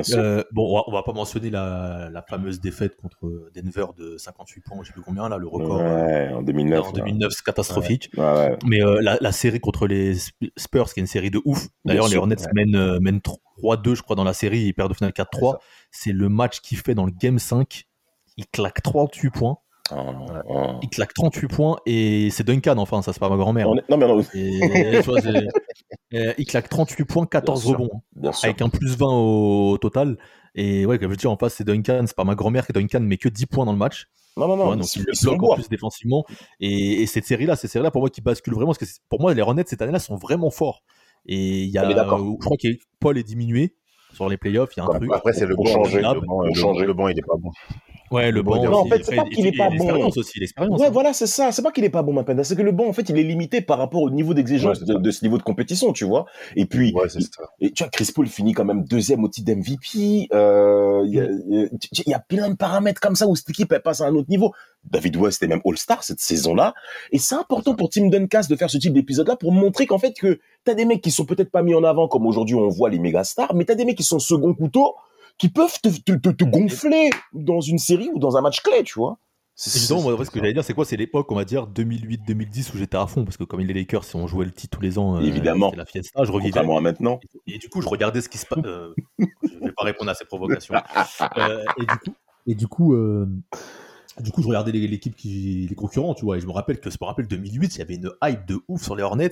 Prie, bien sûr. Euh, bon, on va, on va pas mentionner la, la fameuse défaite contre Denver de 58 points, je sais plus combien là, le record euh, ouais, en 2009. en 2009, c'est catastrophique. Ouais, ouais. Mais euh, la, la série contre les Sp- Spurs, qui est une série de ouf. D'ailleurs, les Hornets mènent, mènent 3-2, je crois, dans la série. Ils perdent au final 4-3. C'est le match qu'il fait dans le Game 5. Il claque 38 points. Oh, oh. Il claque 38 points et c'est Duncan, enfin, ça c'est pas ma grand-mère. Est- Non mais non, Et, vois, il claque 38 points, 14 Bien sûr. rebonds, bien sûr. avec un plus 20 au, total. Et ouais, comme je dis, en face, c'est Duncan, c'est pas ma grand-mère que Duncan met que 10 points dans le match. Non, non, non. Donc il bloque en plus défensivement. Et, et cette série-là, cette série-là, pour moi, qui bascule vraiment, parce que pour moi, les Hornets cette année-là sont vraiment forts. Et il y a, d'accord. euh, je crois que Paul est diminué sur les playoffs. Il y a un truc. après, c'est le banc. changer, le banc, il est pas bon. Ouais, le Bon, non, en fait, c'est pas qu'il est pas bon. L'expérience aussi, l'expérience. Ouais, hein. voilà, c'est ça. C'est pas qu'il est pas bon, Mapenda. C'est que le banc, en fait, il est limité par rapport au niveau d'exigence Ouais, de, de ce niveau de compétition, tu vois. Et puis, Ouais, c'est ça. et tu vois, Chris Paul finit quand même deuxième au titre d'MVP. Euh, Il y, a- il y a- il y a plein de paramètres comme ça où cette équipe, elle passe à un autre niveau. David West est même All-Star cette saison-là. Et c'est important pour Tim Duncast de faire ce type d'épisode-là pour montrer qu'en fait, que t'as des mecs qui sont peut-être pas mis en avant comme aujourd'hui on voit les méga stars, mais t'as des mecs qui sont second couteau qui peuvent te, te, te, te gonfler dans une série ou dans un match clé, tu vois. Justement, moi, ce que j'allais dire, c'est quoi C'est l'époque, on va dire, 2008-2010 où j'étais à fond, parce que comme les Lakers, si on jouait le titre tous les ans, euh, Évidemment. la fiesta, je revivais. Contrairement à maintenant. Et du coup, je regardais ce qui se passe. euh, je vais pas répondre à ces provocations. Euh, et du coup, Et du coup, euh, du coup, je regardais l'équipe qui, les concurrents, tu vois, et je me rappelle que, je me rappelle 2008, il y avait une hype de ouf sur les Hornets,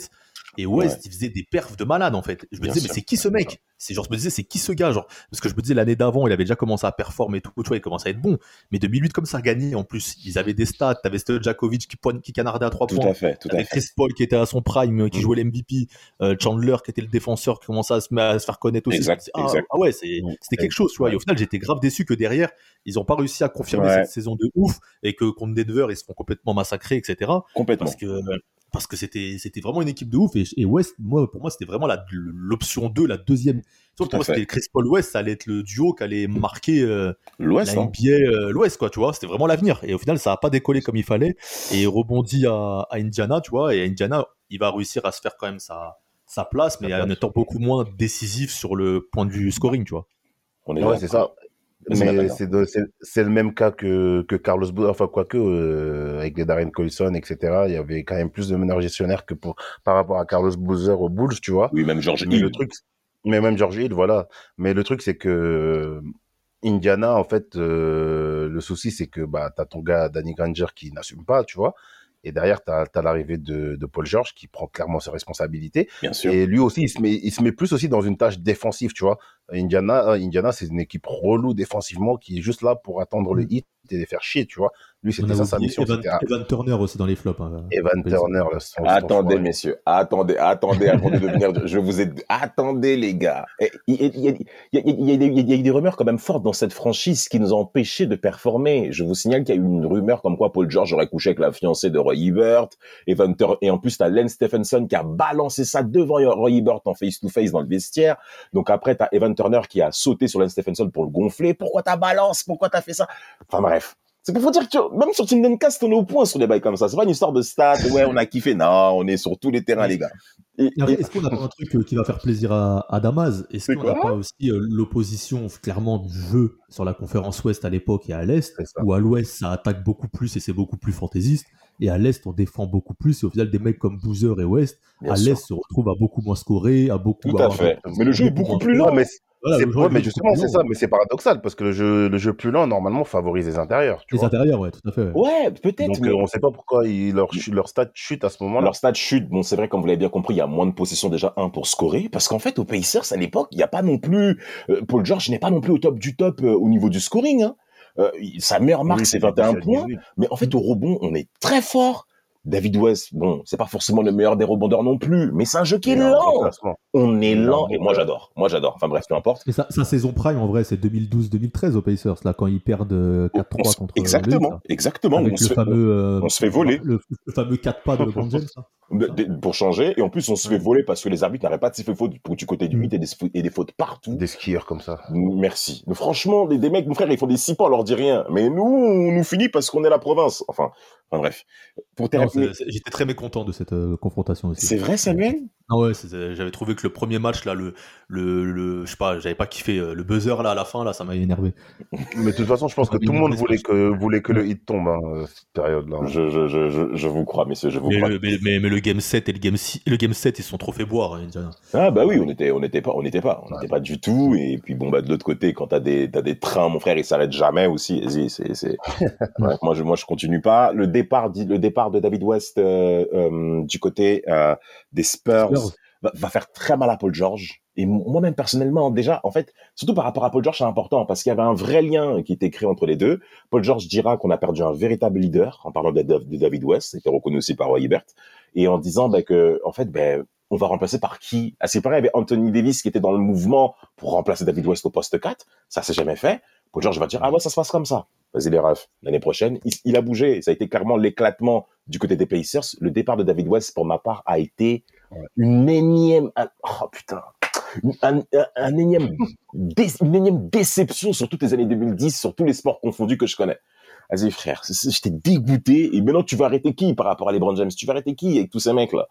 et West, Ouais. il faisait des perfs de malade, en fait. Je me Bien disais, sûr, mais c'est qui ce bien mec? C'est genre, je me disais, c'est qui ce gars, genre, parce que je me disais l'année d'avant, il avait déjà commencé à performer et tout, tu vois, il commençait à être bon. Mais 2008, comme ça, gagné, en plus, ils avaient des stats, t'avais Stojakovic qui, poigne- qui canardait à 3 Tout points. à fait, tout à fait. Chris Paul qui était à son prime, euh, qui Mhm. jouait l'MVP, euh, Chandler qui était le défenseur qui commençait à se, à se faire connaître aussi. Exact, ah, exact. ah ouais, Mhm. c'était quelque chose, tu vois. Et au final, j'étais grave déçu que derrière, ils n'ont pas réussi à confirmer Ouais. cette saison de ouf et que contre Denver, ils se font complètement massacrer, etc. Complètement. Parce que parce que c'était c'était vraiment une équipe de ouf et, et West, moi pour moi c'était vraiment l'option 2, la deuxième. Tout Surtout pour moi c'était Chris Paul West, ça allait être le duo qui allait marquer euh, L'Ouest, la hein. NBA, euh, l'Ouest, quoi, tu vois. C'était vraiment l'avenir. Et au final, ça a pas décollé comme il fallait. Et il rebondit à, à Indiana, tu vois. Et à Indiana, il va réussir à se faire quand même sa, sa place, mais en étant beaucoup moins décisif sur le point de vue scoring, tu vois. On est Ouais, là. c'est ça. Mais c'est de- le même cas que, que Carlos Boozer, enfin quoique euh, avec les Darren Collison, etc. Il y avait quand même plus de meneurs gestionnaires que pour par rapport à Carlos Boozer aux Bulls, tu vois. Oui, même George Mais Hill. le truc, mais même George Hill, voilà. Mais le truc c'est que euh, Indiana, en fait, euh, le souci c'est que bah t'as ton gars Danny Granger qui n'assume pas, tu vois. Et derrière t'as as, l'arrivée de, de Paul George qui prend clairement ses responsabilités. bien sûr. Et lui aussi, il se met, il se met plus aussi dans une tâche défensive, tu vois. Indiana, euh, Indiana, c'est une équipe relou défensivement qui est juste là pour attendre le hit et les faire chier, tu vois. Lui, c'était ça sa mission. Evan, Evan Turner aussi dans les flops. hein. Evan Turner, là, son- Attendez, messieurs, attendez, attendez avant de devenir. Je vous ai. Attendez, les gars. Il y, a- il y a- il y a- il y a des- rumeurs quand même fortes dans cette franchise qui nous ont empêchés de performer. Je vous signale qu'il y a eu une rumeur comme quoi Paul George aurait couché avec la fiancée de Roy. Evan Tur- et en plus, t'as Len Stephenson qui a balancé ça devant Roy Hibbert en face-to-face dans le vestiaire. Donc après, t'as Evan Turner qui a sauté sur Len Stephenson pour le gonfler. Pourquoi t'as balance? Pourquoi t'as fait ça? Enfin bref. C'est pour vous dire que tu- même sur Team Duncast, on est au point sur des bails comme ça. C'est pas une histoire de stats. Ouais, on a kiffé. Non, on est sur tous les terrains, les gars. Et- Est-ce qu'on a pas un truc euh, qui va faire plaisir à, à Damas? Est-ce qu'on n'a pas aussi euh, l'opposition clairement du jeu sur la conférence Ouest à l'époque et à l'Est. Où à l'Ouest ça attaque beaucoup plus et c'est beaucoup plus fantaisiste, et à l'Est on défend beaucoup plus. Et au final, des mecs comme Boozer et West Bien à l'Est se retrouvent à beaucoup moins scorer, à beaucoup. Tout à fait. Mais le jeu est beaucoup plus lent. Ouais, mais, Voilà, c'est- ouais, mais justement, c'est ça, mais c'est paradoxal parce que le jeu, le jeu plus lent, normalement, favorise les intérieurs, tu Les vois. intérieurs, ouais, tout à fait. ouais. Ouais, peut-être. Donc, mais euh, on sait pas pourquoi ils, leur, leur stat chute à ce moment-là. Leur stade chute. Bon, c'est vrai, comme vous l'avez bien compris, il y a moins de possession déjà, un, pour scorer. Parce qu'en fait, aux Pacers, à l'époque, il n'y a pas non plus, euh, Paul George n'est pas non plus au top du top euh, au niveau du scoring, hein. Euh, sa meilleure marque, Oui, c'est 21 points. Mais en fait, au rebond, on est très fort. David West, bon, c'est pas forcément le meilleur des rebondeurs non plus, mais c'est un jeu qui est lent. On est lent. Et moi, j'adore. Moi, j'adore. Enfin bref, peu importe. Et sa, sa saison prime, en vrai, c'est 2012-2013 aux Pacers, là, quand ils perdent euh, 4-3 On se- contre. euh, Heat, Exactement. Exactement. Avec On se le fait- fameux. euh, on se fait voler. Le, le fameux 4 pas de LeBron James. là. De- de- pour changer. Et en plus, on se fait voler parce que les arbitres n'arrêtent pas de siffler faute pour du côté du Mm. 8 et des, et des fautes partout. Des skieurs comme ça. Merci. Mais franchement, des, des mecs, mon frère, ils font des six pas, on leur dit rien. Mais nous, on nous finit parce qu'on est la province. Enfin, enfin bref. Pour terminer. J'étais très mécontent de cette. Cette euh, confrontation aussi. C'est vrai, Samuel? Ah ouais, c'est- j'avais trouvé que le premier match là, le, le, le- je sais pas, j'avais pas kiffé euh, le buzzer là à la fin là, ça m'a énervé. Mais de toute façon, je pense que tout le monde voulait que, voulait que le hit tombe, hein, euh, cette période-là. je, je, je, je, je vous crois, messieurs, je vous Mais crois. le, mais, mais- mais le game 7 et le game 6, le game 7 ils se sont trop fait boire, hein, Indiana. Ah bah oui, on était, on était pas, on n'était pas, on n'était pas du tout. Et puis bon bah de l'autre côté, quand t'as des, t'as des trains, mon frère, ils s'arrêtent jamais aussi. Vas-y, c'est, c'est. Moi je, moi je continue pas. Le départ, dit- le départ de David West euh, euh, du côté euh, des Spurs. Va, faire très mal à Paul George. Et mo- moi-même, personnellement, déjà, en fait, surtout par rapport à Paul George, c'est important parce qu'il y avait un vrai lien qui était créé entre les deux. Paul George dira qu'on a perdu un véritable leader en parlant de, David West, c'était reconnu aussi par Roy Hibbert, et en disant ben, que, en fait, ben, on va remplacer par qui? À ce qui paraît, il y avait Anthony Davis qui était dans le mouvement pour remplacer David West au poste 4. Ça s'est jamais fait. Paul George va dire, ah ouais, ça se passe comme ça. Vas-y les refs. L'année prochaine, il, il a bougé. Ça a été clairement l'éclatement du côté des Pacers. Le départ de David West, pour ma part, a été une énième, oh putain, un, un- un énième, dé- une énième déception sur toutes les années 2010, sur tous les sports confondus que je connais. Vas-y frère, j'étais dégoûté. Et maintenant, tu vas arrêter qui par rapport à LeBron James? Tu vas arrêter qui avec tous ces mecs là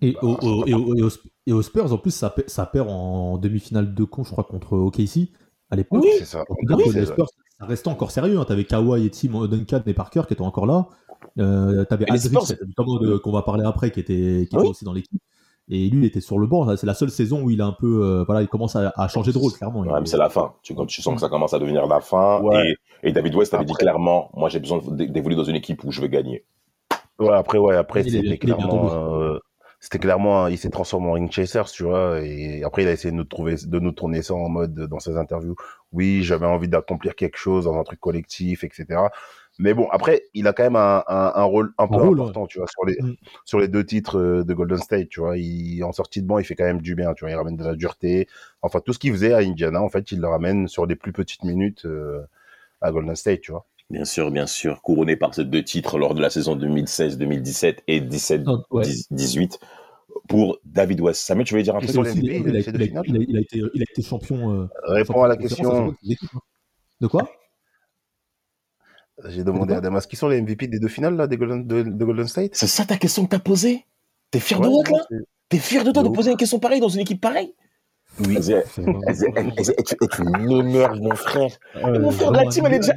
Et, au- au- et, au- et aux, et aux Spurs, en plus, ça, ça perd en demi-finale de con, je crois, contre OKC à l'époque. Oui. C'est ça. Oui, les. Spurs, ça restait encore sérieux. Hein. T'avais Kawhi et Tim Duncan et Parker qui étaient encore là. Euh, T'avais de- qu'on va parler après, qui était, qui Oui. était aussi dans l'équipe. Et lui, il était sur le banc. C'est la seule saison où il a un peu, euh, voilà, il commence à, à changer de rôle, clairement. Ouais, mais c'est la fin. Tu, quand tu sens que ça commence à devenir la fin. Ouais. Et, et David West avait dit clairement, moi j'ai besoin d'évoluer dans une équipe où je veux gagner. Ouais, après, ouais, après, il c'était clairement, euh, c'était clairement, il s'est transformé en ring chaser, tu vois, et après, il a essayé de nous trouver, de nous tourner ça en mode, dans ses interviews. Oui, j'avais envie d'accomplir quelque chose dans un truc collectif, etc. Mais bon, après, il a quand même un, un, un rôle un peu rôle, important, tu vois, sur les, Mm. sur les deux titres euh, de Golden State, tu vois. Il, en sortie de banc, il fait quand même du bien, tu vois. Il ramène de la dureté. Enfin, tout ce qu'il faisait à Indiana, en fait, il le ramène sur des plus petites minutes euh, à Golden State, tu vois. Bien sûr, bien sûr. Couronné par ces deux titres lors de la saison 2016-2017 et 17-18 Non, ouais. pour David West. Samuel, tu voulais dire un truc sur aussi, les il, a, été, il a été champion. euh, Réponds à la question. hein. De quoi? J'ai demandé à Damas qui sont les MVP des deux finales, là, des Golden, de, de Golden State? C'est ça ta question que t'as posée? T'es fier de Ouais, Watt, là T'es fier de toi De de poser une question pareille dans une équipe pareille? Oui. Vas-y, tu, m'énerves, mon frère? Euh, mon frère, vraiment la team, elle est déjà-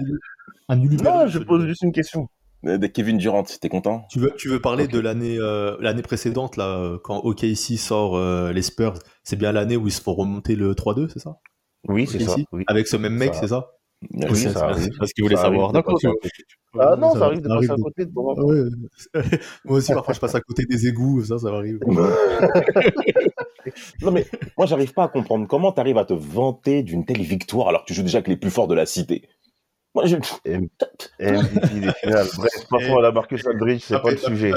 Non, je pose juste une question. Euh, De Kevin Durant, t'es content? Tu veux, tu veux parler de l'année euh, l'année précédente, là, euh, quand OKC sort euh, les Spurs? C'est bien l'année où ils se font remonter le 3-2, c'est ça? Oui, c'est ça. Oui. Avec ce même mec, c'est ça? Oui, c'est ça arrive. parce qu'il voulait savoir. D'accord. Ah non, ça arrive de passer à côté de bon. Ouais. Moi aussi, parfois, je passe à côté des égouts, ça, ça m'arrive. Non mais moi j'arrive pas à comprendre comment t'arrives à te vanter d'une telle victoire alors que tu joues déjà avec les plus forts de la cité. Moi je... MVP des finales. Bref, passons à la Marcus Aldridge, c'est Ah, pas le sujet.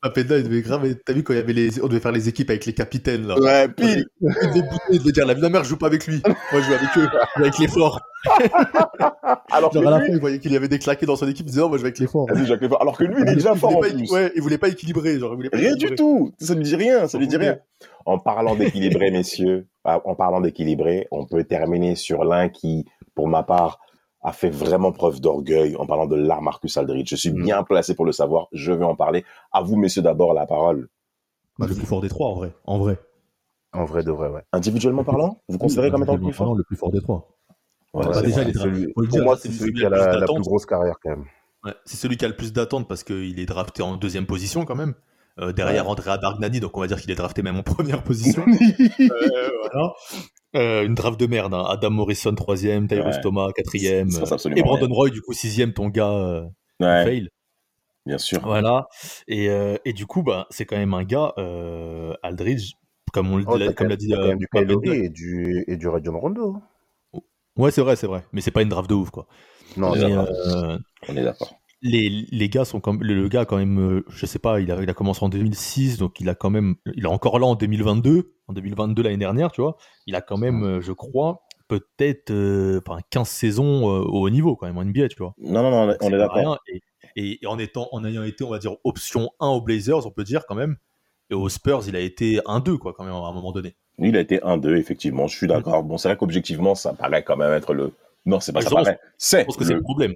Papeda, il devait grave. T'as vu quand il y avait les, on devait faire les équipes avec les capitaines là. Ouais, pile. Il devait bouder, il devait dire la vie de la mère, je joue pas avec lui. Moi, je joue avec eux, je joue avec les forts. Alors que Genre à la lui, fin, il voyait qu'il y avait des claqués dans son équipe, il disait non, moi je vais avec les forts. Alors que lui, il est déjà Il fort en plus. ouais, il voulait pas équilibrer, genre il voulait pas Rien du tout. Ça lui dit rien. Ça lui dit rien. En parlant d'équilibrer, messieurs, ah, en parlant d'équilibrer, on peut terminer sur l'un qui, pour ma part, a fait vraiment preuve d'orgueil en parlant de l'art Marcus Aldridge. Je suis Mm. bien placé pour le savoir. Je vais en parler. À vous, messieurs, d'abord la parole. Bah, le plus fort des trois, en vrai. En vrai. En vrai de vrai, ouais. Individuellement parlant, vous considérez comme étant le plus fort? le plus fort des trois. Ouais, bah, déjà, il celui- Pour dire, moi, c'est c'est celui celui qui a a le plus la, plus grosse carrière, quand même. Ouais, c'est celui qui a le plus d'attente parce qu'il est drafté en deuxième position quand même. Euh, derrière Andrea Bargnani, donc on va dire qu'il est drafté même en première position. Euh, voilà. Euh, une draft de merde. hein. Adam Morrison troisième, Tyrus Ouais. Thomas quatrième, euh, et Brandon Roy du coup sixième, ton gars euh, Ouais, fail. bien sûr. Voilà. Et, euh, et du coup, bah, c'est quand même un gars euh, Aldridge, comme on Oh, l'a comme l'a dit. t'as quand euh, même du et du, et du Rajon Rondo. Ouais, c'est vrai, c'est vrai. Mais c'est pas une draft de ouf, quoi. Non, Mais, euh, On est d'accord. Les, les gars sont comme le, le gars quand même euh, je sais pas il a, il a commencé en 2006 donc il a quand même il est encore là en 2022 en 2022 l'année dernière tu vois il a quand même euh, je crois peut-être euh, enfin 15 saisons euh, au haut niveau quand même en NBA tu vois Non, non, non, on est- est d'accord. et, en étant en ayant été on va dire option 1 aux Blazers on peut dire quand même et aux Spurs il a été 1-2 quoi quand même à un moment donné Oui, il a été 1-2, effectivement. Je suis d'accord. Bon, c'est vrai qu'objectivement, ça paraît quand même être le. Non, c'est pas ça paraît. C'est. je pense que c'est le- le problème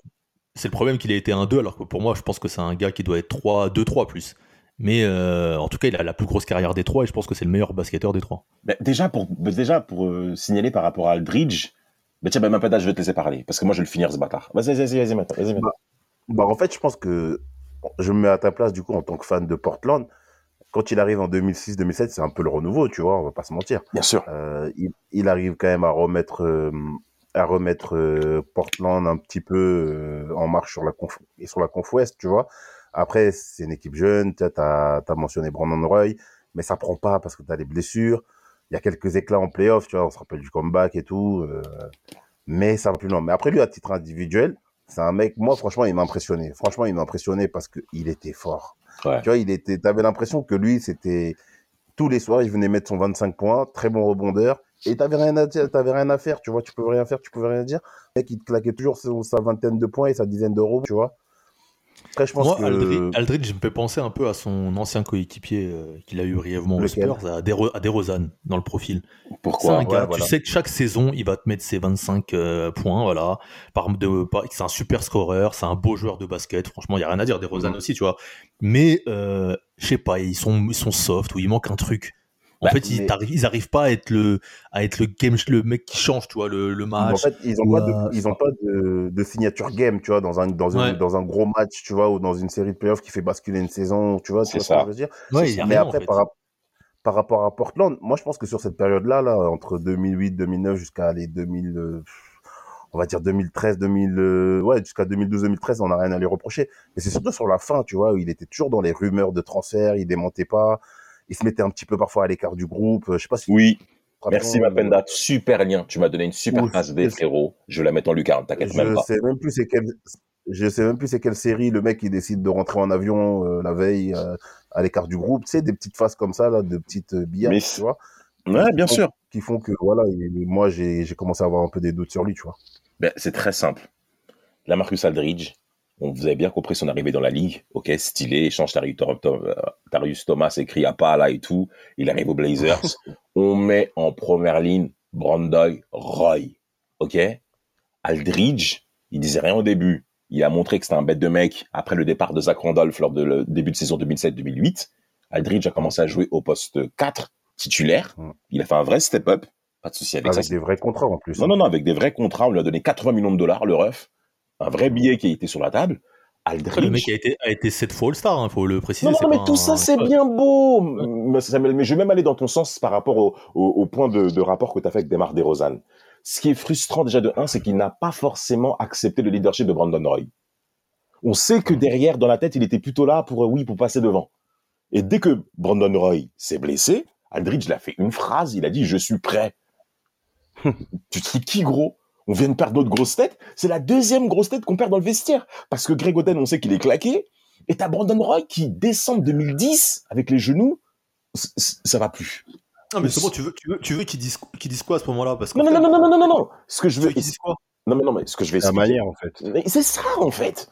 c'est le problème qu'il a été 1-2 alors que pour moi je pense que c'est un gars qui doit être 3 2-3 plus mais euh, en tout cas il a la plus grosse carrière des trois et je pense que c'est le meilleur basketteur des trois Ben, déjà, pour, ben, déjà, pour euh, signaler par rapport à Aldridge, ben, tiens, ben, ma pédale, je vais te laisser parler. Parce que moi, je vais le finir, ce bâtard. Vas-y, vas-y, vas-y, maintenant. Vas-y, maintenant. Bah, en fait, je pense que je me mets à ta place, du coup, en tant que fan de Portland. Quand il arrive en 2006-2007, c'est un peu le renouveau, tu vois, on va pas se mentir. Bien sûr. Euh, il, il arrive quand même à remettre, euh, à remettre euh, Portland un petit peu euh, en marche sur la conf et sur la conf ouest, tu vois. Après, c'est une équipe jeune, tu as, mentionné Brandon Roy, mais ça prend pas parce que tu as des blessures. Il y a quelques éclats en playoff, tu vois, on se rappelle du comeback et tout. euh, mais ça va plus loin. Mais après, lui, à titre individuel, c'est un mec, moi, franchement, il m'a impressionné. Franchement, il m'a impressionné parce qu'il était fort. Ouais. Tu vois, il était, t'avais l'impression que lui, c'était tous les soirs, il venait mettre son 25 points, très bon rebondeur, et t'avais rien à dire, t'avais rien à faire, tu vois, tu pouvais rien faire, tu pouvais rien dire. Le mec, il te claquait toujours sa, sa vingtaine de points et sa dizaine d'euros, tu vois. Après, je pense Moi, que. Aldridge, Aldridge me fait penser un peu à son ancien coéquipier euh, qu'il a eu brièvement aux Lequel? Spurs, à, Dero- à DeRozan, dans le profil. C'est Pourquoi un gars, voilà. tu sais que chaque saison, il va te mettre ses 25 euh, points, voilà. Par, de, par- c'est un super scoreur, c'est un beau joueur de basket. Franchement, il y a rien à dire. Des Rosanne Mhm. aussi, tu vois. Mais euh, je sais pas, ils sont, ils sont soft ou il manque un truc. En Bah, fait, ils, mais- t'arrivent- ils arrivent pas à être le, à être le game, le mec qui change, tu vois, le, le En match. fait, ils ont ou, pas, de, euh, ils ont pas de, de signature game, tu vois, dans un, dans, une- Ouais. dans un gros match, tu vois, ou dans une série de playoffs qui fait basculer une saison, tu vois, C'est ce ça. que je veux dire. Ouais, il y a Mais rien, après, en fait. par, rap- par rapport à Portland, moi, je pense que sur cette période-là, là, entre 2008, 2009 jusqu'à les 2000, euh, on va dire 2013, 2000, euh, ouais, jusqu'à 2012, 2013, on n'a rien à lui reprocher. Mais c'est surtout sur la fin, tu vois, où il était toujours dans les rumeurs de transfert, il démontait pas, il se mettait un petit peu parfois à l'écart du groupe. euh, Je sais pas si Oui, merci Mapenda. Super lien. Tu m'as donné une super Ou- passe des frérot. Je la mettre en lucarne, t'inquiète même Je pas. sais même plus c'est quelle, je sais même plus c'est quelle série le mec il décide de rentrer en avion euh, la veille euh, à l'écart du groupe. Tu sais des petites faces comme ça là, de petites billards, Mais tu vois, Ouais, bien font- sûr. qui font que voilà, il- moi j'ai j'ai commencé à avoir un peu des doutes sur lui, tu vois. Ben, c'est très simple. La Marcus Aldridge, on vous avez bien compris son arrivée dans la ligue. Ok, stylé, échange Tarius, Tarius Thomas écrit à pas là et tout. Il arrive aux Blazers. on met en première ligne Brandoy Roy. Ok, Aldridge, il disait rien au début. Il a montré que c'était un bête de mec après le départ de Zach Randolph lors de le début de saison 2007-2008. Aldridge a commencé à jouer au poste 4 titulaire. Mm. Il a fait un vrai step-up. Pas de souci avec, Avec ça. des vrais contrats en plus. Non, non, non, avec des vrais contrats, on lui a donné 80 millions de dollars, le ref. Un vrai billet qui a été sur la table. Après, le mec Aldridge. a été, a été 7 fois All-Star, hein, faut le préciser. Non, non, mais tout un- ça, c'est bien beau. Mais, je vais même aller dans ton sens par rapport au, au, au point de, de rapport que tu as fait avec Demar DeRozan. Ce qui est frustrant déjà de un, c'est qu'il n'a pas forcément accepté le leadership de Brandon Roy. On sait que derrière, dans la tête, il était plutôt là pour, euh, oui, pour passer devant. Et dès que Brandon Roy s'est blessé, Aldridge l'a fait une phrase, il a dit « Je suis prêt ». tu te fous de qui, gros? On vient de perdre notre grosse tête. C'est la deuxième grosse tête qu'on perd dans le vestiaire. Parce que Greg Oden, on sait qu'il est claqué. Et t'as Brandon Roy qui descend de 2010 avec les genoux. Ça va plus. Non, mais c'est bon, tu veux, tu veux, tu veux qu'ils disent, qu'ils disent quoi à ce moment-là? Parce que Non, non, non, non, non, non, non, non. Ce que je veux, veux qu'ils disent quoi? Non, mais non, mais ce que je vais La manière en fait. Mais C'est ça, en fait.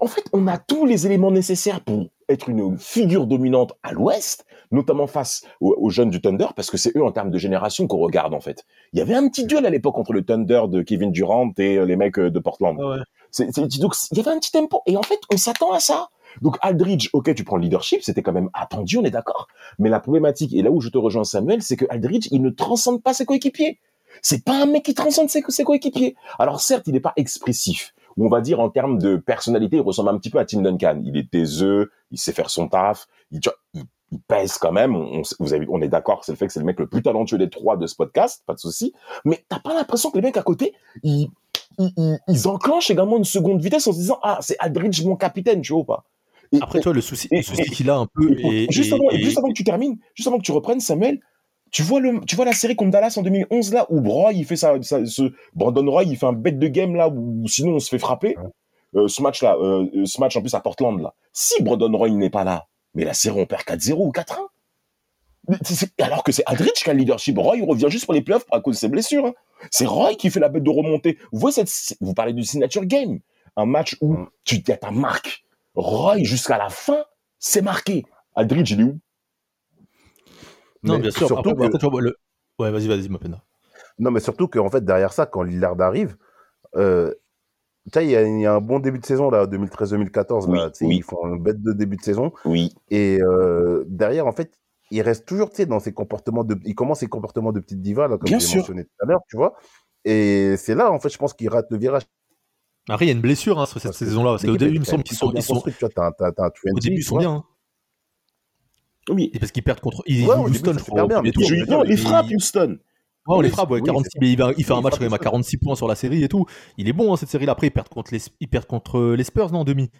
En fait, on a tous les éléments nécessaires pour être une figure dominante à l'Ouest, notamment face aux, aux jeunes du Thunder, parce que c'est eux, en termes de génération, qu'on regarde, en fait. Il y avait un petit duel à l'époque entre le Thunder de Kevin Durant et euh, les mecs euh, de Portland. Ouais. C'est, c'est- donc, il y avait un petit tempo. Et en fait, on s'attend à ça. Donc, Aldridge, ok, tu prends le leadership, c'était quand même attendu, on est d'accord. Mais la problématique, et là où je te rejoins, Samuel, c'est que Aldridge, il ne transcende pas ses coéquipiers. C'est pas un mec qui transcende ses, ses coéquipiers. Alors, certes, il n'est pas expressif. Ou on va dire, en termes de personnalité, il ressemble un petit peu à Tim Duncan. Il est taiseux, il sait faire son taf, il, il pèse quand même. On, vous avez, on est d'accord, c'est le fait que c'est le mec le plus talentueux des trois de ce podcast, pas de souci. Mais t'as pas l'impression que les mecs à côté, ils, ils, ils, ils enclenchent également une seconde vitesse en se disant, ah, c'est Aldridge mon capitaine, tu vois ou pas? Et- Après, toi, le souci, et- le souci qu'il a un peu. et- Et, juste, avant, et et- juste avant que tu termines, juste avant que tu reprennes, Samuel, tu vois, le, tu vois la série contre Dallas en 2011, là, où Roy, il fait ça, ça- ce, Brandon Roy, il fait un bête de game, là, où sinon on se fait frapper. Euh, ce match-là, euh, euh, ce match en plus à Portland, là. Si Brandon Roy n'est pas là, mais la série, on perd 4-0 ou 4-1. Mais c'est- c'est- Alors que c'est Aldridge qui a le leadership. Roy, il revient juste pour les playoffs à cause de ses blessures. hein. C'est Roy qui fait la bête de remontée. Vous voyez cette, vous parlez du signature game. Un match où Mm. tu as ta marque. Roy, jusqu'à la fin, c'est marqué. Aldridge, il est où? Non, Mais bien sûr. surtout Après, que- après, tu vois, le... Ouais, vas-y, vas-y, Mapenda. Non, mais surtout qu'en fait, derrière ça, quand Lillard arrive, euh, il y, a- il y a un bon début de saison, là, 2013-2014, là, Oui, ils font un bête de début de saison. Oui. Et euh, derrière, en fait, il reste toujours, tu sais, dans ses comportements de. Il commence ses comportements de petite diva, là, comme j'ai mentionné tout à l'heure, tu vois. Et c'est là, en fait, je pense qu'il rate le virage. Après, il y a une blessure hein, sur cette saison-là. Parce qu'au début, il me semble qu'ils sont, bien ils sont, construite, tu vois, t'as un- t'as- t'as un 20, au début, ils sont bien. hein. Oui. Et parce qu'ils perdent contre. Ils Ouais, Houston, je crois. bien, mais Je- non, il Et- frappe Houston. Ouais, on les frappe, ouais, oui, 46, c'est mais il, va- il fait un match quand même à Houston. 46 points sur la série et tout. Il est bon, hein, cette série-là. Après, ils perdent contre les, ils perdent contre les Spurs, non, en demi?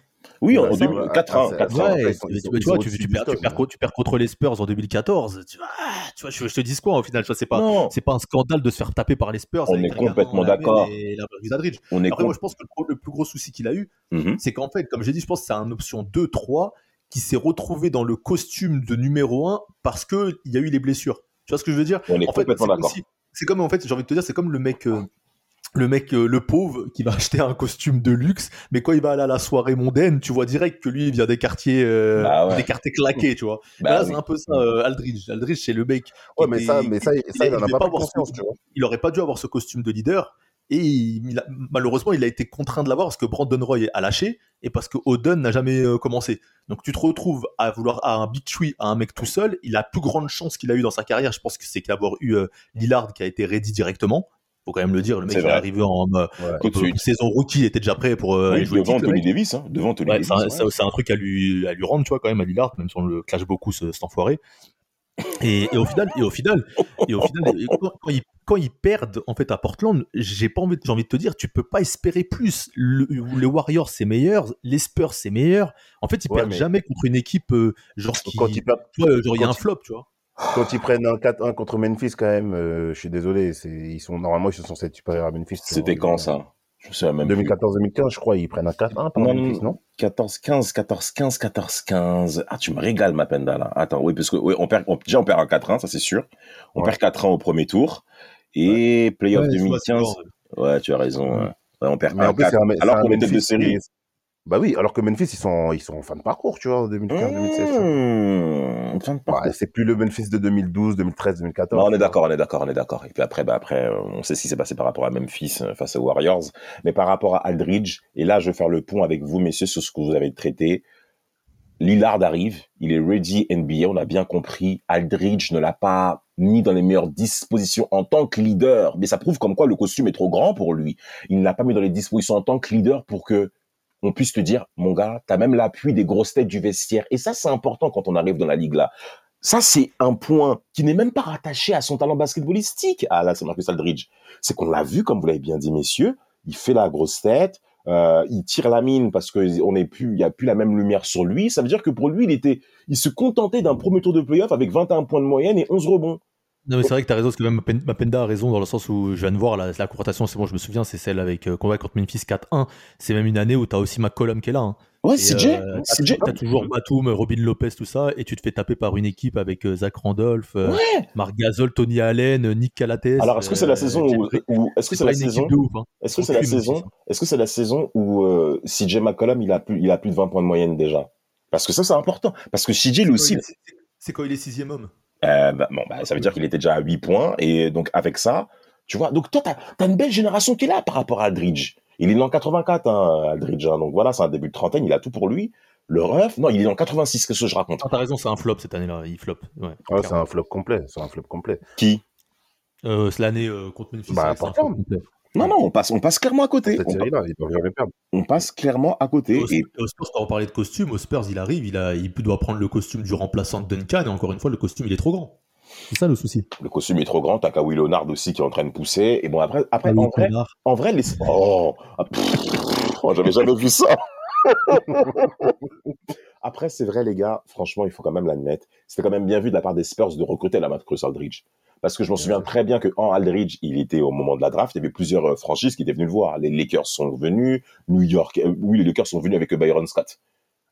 Oui, en Ouais, ça, 2000, ouais, 4 ah, ans. c'est- 4 ouais, ans. Ouais, ils tu, sont- tu- ils sont- tu ils vois, sont tu, au-dessus tu du perds, tu, stock, perds, hein. tu perds contre les Spurs en 2014. Tu vois, ah, tu vois je, je te dis quoi au final C'est pas, c'est pas un scandale de se faire taper par les Spurs. On avec est complètement d'accord. On est Après, moi, je pense que le, plus gros souci qu'il a eu, Mhm. c'est qu'en fait, comme j'ai dit, je pense que c'est un option 2-3 qui s'est retrouvé dans le costume de numéro 1 parce qu'il y a eu les blessures. Tu vois ce que je veux dire? On est En fait, complètement d'accord. si- C'est comme, en fait, j'ai envie de te dire, c'est comme le mec. euh, le mec, euh, le pauvre, qui va acheter un costume de luxe, mais quand il va aller à la soirée mondaine, tu vois direct que lui, il vient des quartiers, euh, Bah ouais. des quartiers claqués, tu vois. Bah là, oui. c'est un peu ça, euh, Aldridge. Aldridge, c'est le mec. Ouais, mais était- ça, mais ça, ça, il en a devait pas ce- conscience, tu vois. il aurait pas dû avoir ce costume de leader. Et il- il a- malheureusement, il a été contraint de l'avoir parce que Brandon Roy a lâché et parce que Oden n'a jamais euh, commencé. Donc tu te retrouves à vouloir à un big tree, à un mec tout seul. Il a plus grande chance qu'il a eu dans sa carrière, je pense que c'est qu'avoir eu euh, Lillard qui a été ready directement. Faut quand même le dire, le mec il est vrai. arrivé en euh, Ouais. Saison rookie, il était déjà prêt pour euh, Oui, jouer le devant Tony. Davis. hein, Devant Tony Ouais, Davis. c'est un, ouais. truc à lui, à lui rendre, tu vois, quand même, à Lillard, même si on le clash beaucoup, ce, cet enfoiré. Et, et au final, et au final, et au final, et quand, quand ils, quand ils perdent en fait à Portland, j'ai pas envie, de- j'ai envie de te dire, tu peux pas espérer plus. Le, les Warriors c'est meilleur, les Spurs c'est meilleur. En fait, ils Ouais, perdent mais- jamais contre une équipe euh, genre qui, Quand ils perdent, tu vois, genre il y a un flop, tu vois. quand ils prennent un 4-1 contre Memphis, quand même, euh, je suis désolé, c'est, ils sont, normalement, ils sont censés être supérieurs à Memphis. C'était quand ça Je souviens même plus. 2014-2015, je crois, ils prennent un 4-1 par Non, Memphis, non? non? 14, 15, 14, 15, 14, 15. Ah, tu me régales, ma penda, là. Attends, oui, parce que, oui, on perd, on- déjà, on perd un 4-1, ça, c'est sûr. On Ouais. perd 4-1 au premier tour. Et playoff Ouais, Tu vois, 2015. c'est bon. Ouais, tu as raison. ouais. Ouais, on perd Mais en plus, 1-4. c'est un, c'est Alors qu'on est tête de série. Bah oui, alors que Memphis, ils sont, ils sont en fin de parcours, tu vois, en 2015-2016. Mmh, fin de parcours. Bah, c'est plus le Memphis de 2012, 2013, 2014. Non, on est d'accord, on est d'accord, on est d'accord. Et puis après, bah après, on sait ce qui s'est passé par rapport à Memphis euh, face aux Warriors, mais par rapport à Aldridge. Et là, je vais faire le pont avec vous, messieurs, sur ce que vous avez traité. Lillard arrive, il est ready NBA, on a bien compris. Aldridge ne l'a pas mis dans les meilleures dispositions en tant que leader, mais ça prouve comme quoi le costume est trop grand pour lui. Il ne l'a pas mis dans les dispositions en tant que leader pour que on puisse te dire, mon gars, t'as même l'appui des grosses têtes du vestiaire. Et ça, c'est important quand on arrive dans la ligue là. Ça, c'est un point qui n'est même pas rattaché à son talent basketballistique. Ah là, c'est Marcus Aldridge. C'est qu'on l'a vu, comme vous l'avez bien dit, messieurs. Il fait la grosse tête. Euh, il tire la mine parce que on est plus, il y a plus la même lumière sur lui. Ça veut dire que pour lui, il était, il se contentait d'un premier tour de playoff avec 21 points de moyenne et 11 rebonds. Non, mais c'est vrai que tu as raison, parce que même Mapen- Mapenda a raison dans le sens où je viens de voir la, la confrontation, c'est bon, je me souviens, c'est celle avec euh, combat contre Memphis 4-1. C'est même une année où tu as aussi McCollum qui est là. hein. Ouais, euh, t'as- CJ. T'as toujours Batum, Robin Lopez, tout ça, et tu te fais taper par une équipe avec euh, Zach Randolph, euh, Ouais. Marc Gasol, Tony Allen, Nick Calates. Alors, est-ce que c'est la euh, saison où, est-ce que c'est la saison, est-ce que c'est la saison, est-ce que c'est la saison où euh, CJ McCollum il a plus, il a plus de 20 points de moyenne déjà? Parce que ça, c'est important. Parce que CJ lui aussi, C'est- c'est- C'est quand il est sixième homme. Euh, bah, bon, bah, ça veut dire qu'il était déjà à 8 points. Et donc, avec ça, tu vois. Donc, toi, t'as as une belle génération qui est là par rapport à Aldridge. Il est né en 84, hein, Aldridge. hein. donc, voilà, c'est un début de trentaine. Il a tout pour lui. Le ref, non, il est en 86. Qu'est-ce que je raconte? Ah, t'as raison, c'est un flop cette année-là. Il flop. Ouais, Ouais, c'est un flop complet. C'est un flop complet. Qui? Euh, c'est l'année euh, contre Memphis. Bah, Non, non, on passe, on passe clairement à côté. Cette On, passe clairement à côté. Au, Et au Spurs, on parlait de costume. Au Spurs, il arrive, il, a, il doit prendre le costume du remplaçant de Duncan. Et encore une fois, le costume, il est trop grand. C'est ça le souci. le costume est trop grand. T'as Kawhi Leonard aussi qui est en train de pousser. Et bon, après, après en vrai, en vrai, les. Oh, ah, oh, j'avais jamais vu ça. Après, c'est vrai, les gars, franchement, il faut quand même l'admettre. C'était quand même bien vu de la part des Spurs de recruter la Marcus Aldridge. Parce que je m'en souviens très bien que en Aldridge, il était au moment de la draft, il y avait plusieurs euh, franchises qui étaient venues le voir. Les Lakers sont venus, New York, euh, oui, les Lakers sont venus avec Byron Scott.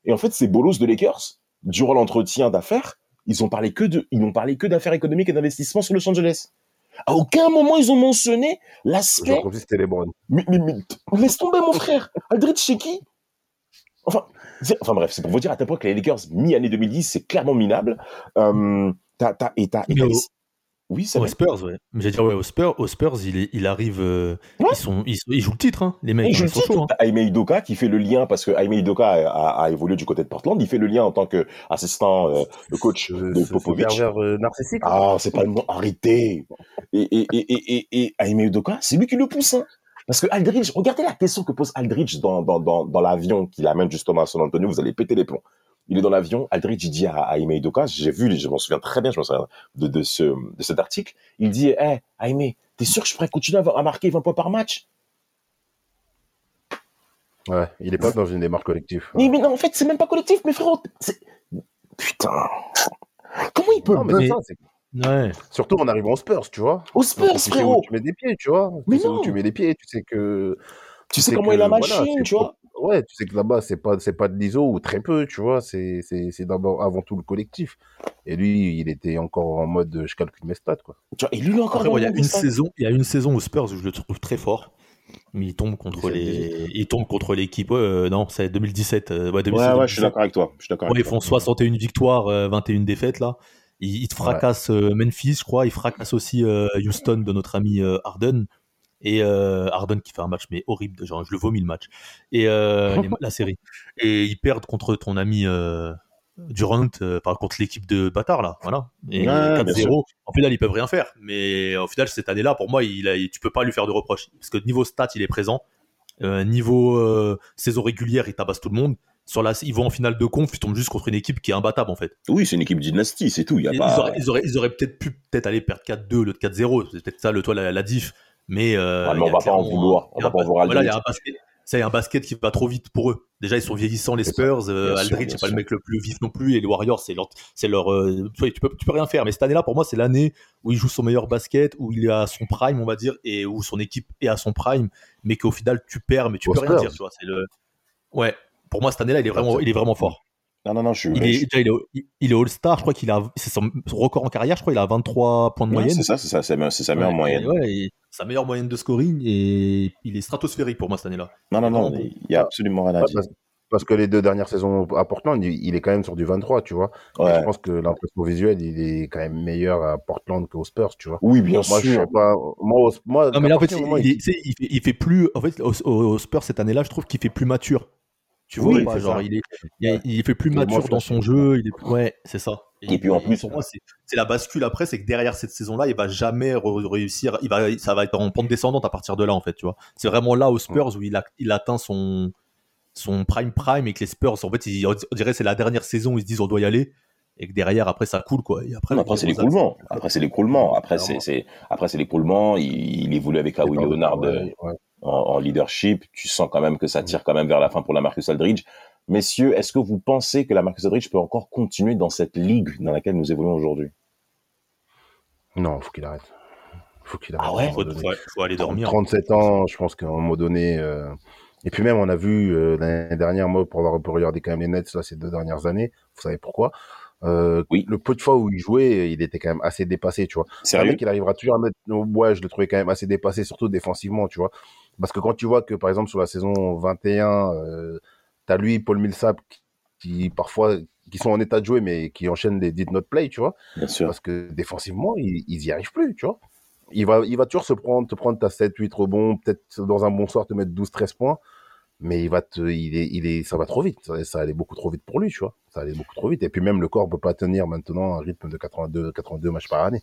Et en fait, ces bolos de Lakers, durant l'entretien d'affaires, ils ont parlé que de, ils n'ont parlé que d'affaires économiques et d'investissements sur Los Angeles. À aucun moment ils ont mentionné l'aspect comme si c'était les Browns. mais, mais, mais laisse tomber mon frère. Aldridge, c'est qui? Enfin, bref, c'est pour vous dire à tel point que les Lakers, mi-année 2010, c'est clairement minable. Euh, t'as, t'as, et t'as, et t'as- Oui, c'est Aux vrai. Spurs, ouais. Mais J'allais dire, ouais, aux Spurs, aux Spurs il, est- il arrive. euh, Ouais. ils, sont, ils, ils jouent le titre, hein, les mecs. Hein, ils le sont dis, chauds. hein. t'as Aime Idoka qui fait le lien, parce que Aime Idoka a, a- a évolué du côté de Portland, il fait le lien en tant qu'assistant euh, le coach Ce- de Popovic. pervers, euh, narcissique. Ah, c'est pas le nom, arrêtez. Et, et, et, et, et, et Aime Udoka, c'est lui qui le pousse. Hein. Parce que Aldridge, regardez la question que pose Aldridge dans, dans, dans, dans l'avion qui l'amène justement à San Antonio, vous allez péter les plombs. Il est dans l'avion, Aldridge, dit à, à Aime Udoka, j'ai vu, je m'en souviens très bien, je m'en souviens de, de, ce, de cet article, il dit, hé, hey, Aime, t'es sûr que je pourrais continuer à, à marquer 20 points par match? Ouais, il est pas dans une démarche collective. Mais, mais non, en fait, c'est même pas collectif, mais frérot. c'est- Putain. Comment il peut Non, mais mais- ça, c'est- Ouais. Surtout en arrivant aux Spurs, tu vois. Aux Spurs, Tu sais où frérot. tu mets des pieds, tu vois. Mais tu sais non. où tu mets des pieds, tu sais que. Tu sais sais comment que, il a voilà, machine, tu vois. Ouais, tu sais que là-bas, c'est pas, c'est pas de l'ISO ou très peu, tu vois. C'est, c'est, c'est d'abord, avant tout le collectif. Et lui, il était encore en mode, je calcule mes stats, quoi. Tu vois, Et lui, il est encore Après, dans moi, il y a une saison, il y a une saison aux Spurs où je le trouve très fort. Mais il tombe contre les, il tombe contre l'équipe. euh, non, c'est 2017. euh, ouais, 2016, Ouais, ouais, je suis 2017. d'accord avec toi. Je suis d'accord Ouais, avec ils font 61 victoires, euh, 21 défaites là. Ils, ils te fracassent euh, Memphis, je crois. Ils fracassent aussi euh, Houston de notre ami euh, Harden. Et euh, Harden qui fait un match mais horrible, genre je le vomis le match. Et euh, les- la série. Et ils perdent contre ton ami euh, Durant, euh, par contre l'équipe de bâtard là, voilà. Et Ouais, bien sûr. 4-0. En final ils peuvent rien faire. Mais au final cette année-là, pour moi, il a, tu peux pas lui faire de reproche parce que niveau stats il est présent. Euh, niveau euh, saison régulière, il tabasse tout le monde. Sur la, ils vont en finale de conf, ils tombent juste contre une équipe qui est imbattable en fait. Oui, c'est une équipe dynastie, c'est tout. Il y a Ils, pas. auraient, ils auraient- ils auraient peut-être pu peut-être aller perdre 4-2, l'autre 4-0. C'est peut-être ça le toi la, la diff. Mais, euh, mais il on va pas en vouloir. On il va pas en vouloir Voilà, il y a un basket. C'est un basket qui va trop vite pour eux. Déjà, ils sont vieillissants, les. Spurs. Euh, Aldridge, c'est pas le mec le plus vif non plus. Et les Warriors, c'est leur. C'est leur euh, tu, peux, tu peux rien faire. Mais cette année-là, pour moi, c'est l'année où il joue son meilleur basket, où il est à son prime, on va dire, et où son équipe est à son prime, mais qu'au final, tu perds, mais tu Aux peux rien Spurs. dire. Tu vois, c'est le. Ouais. Pour moi, cette année-là, il est vraiment, il est vraiment fort. Non, non, non, je suis. Il est, il est, il All-Star, je crois qu'il a, c'est son record en carrière, je crois qu'il a 23 points de Ouais, moyenne. c'est ça, c'est ça, c'est sa meilleure Ouais, moyenne. ouais, et sa meilleure moyenne de scoring et il est stratosphérique pour moi cette année-là. Non, non, non, il y a absolument rien à dire. parce, que les deux dernières saisons à Portland, il, est quand même sur du 23, tu vois. Ouais. je pense que l'impression visuelle, il est quand même meilleur à Portland qu'aux Spurs, tu vois. Oui, bien Moi, je sûr. sais pas. Moi, au- moi, Non mais là en fait, il, moment où il est- tu sais, il fait, il fait plus, en fait, au, au- au Spurs cette année-là, je trouve qu'il fait plus mature. Tu vois Oui, pas, genre est, il, il fait plus mature dans son jeu. Il est, ouais, c'est ça. Et puis, en plus- pour moi, c'est la bascule après, c'est que derrière cette saison-là, il va jamais réussir. Il va, ça va être en pente descendante à partir de là en fait, tu vois. C'est vraiment là aux Spurs où il, a, il atteint son son prime prime et que les Spurs, en fait, ils- on dirait que c'est la dernière saison où ils se disent on doit y aller et que derrière après ça coule quoi. Et après, c'est l'écoulement. Après, c'est l'écoulement. Après, c'est, après, c'est l'écoulement. Il, il évolue avec Kawhi Leonard euh, Ouais, ouais. en, en leadership. Tu sens quand même que ça tire quand même vers la fin pour la Marcus Aldridge. Messieurs, est-ce que vous pensez que la Marcus Aldridge peut encore continuer dans cette ligue dans laquelle nous évoluons aujourd'hui? Non, faut qu'il arrête. Faut qu'il arrête. Ah ouais Faut, faut- faut aller dormir. 37 ans, je pense qu'à un moment donné. euh, Et puis même, on a vu euh, l'année dernière, moi, pour avoir un peu regardé quand même les Nets là, ces deux dernières années, vous savez pourquoi? Euh, Oui. Le peu de fois où il jouait, il était quand même assez dépassé, tu vois. C'est un Sérieux? mec, il arrivera toujours à mettre. Ouais, je le trouvais quand même assez dépassé, surtout défensivement, tu vois. Parce que quand tu vois que, par exemple, sur la saison 21, euh, t'as lui, Paul Millsap, qui, qui, parfois, qui sont en état de jouer, mais qui enchaînent des did not play, tu vois. Bien sûr. Parce que défensivement, ils, ils y arrivent plus, tu vois. Il va, il va toujours se prendre, te prendre ta 7, 8 rebonds, peut-être dans un bon soir te mettre 12, 13 points. Mais il va te, il est, il est, ça va trop vite. Ça, ça allait beaucoup trop vite pour lui, tu vois. Ça allait beaucoup trop vite. Et puis même le corps peut pas tenir maintenant un rythme de 82, 82 matchs par année.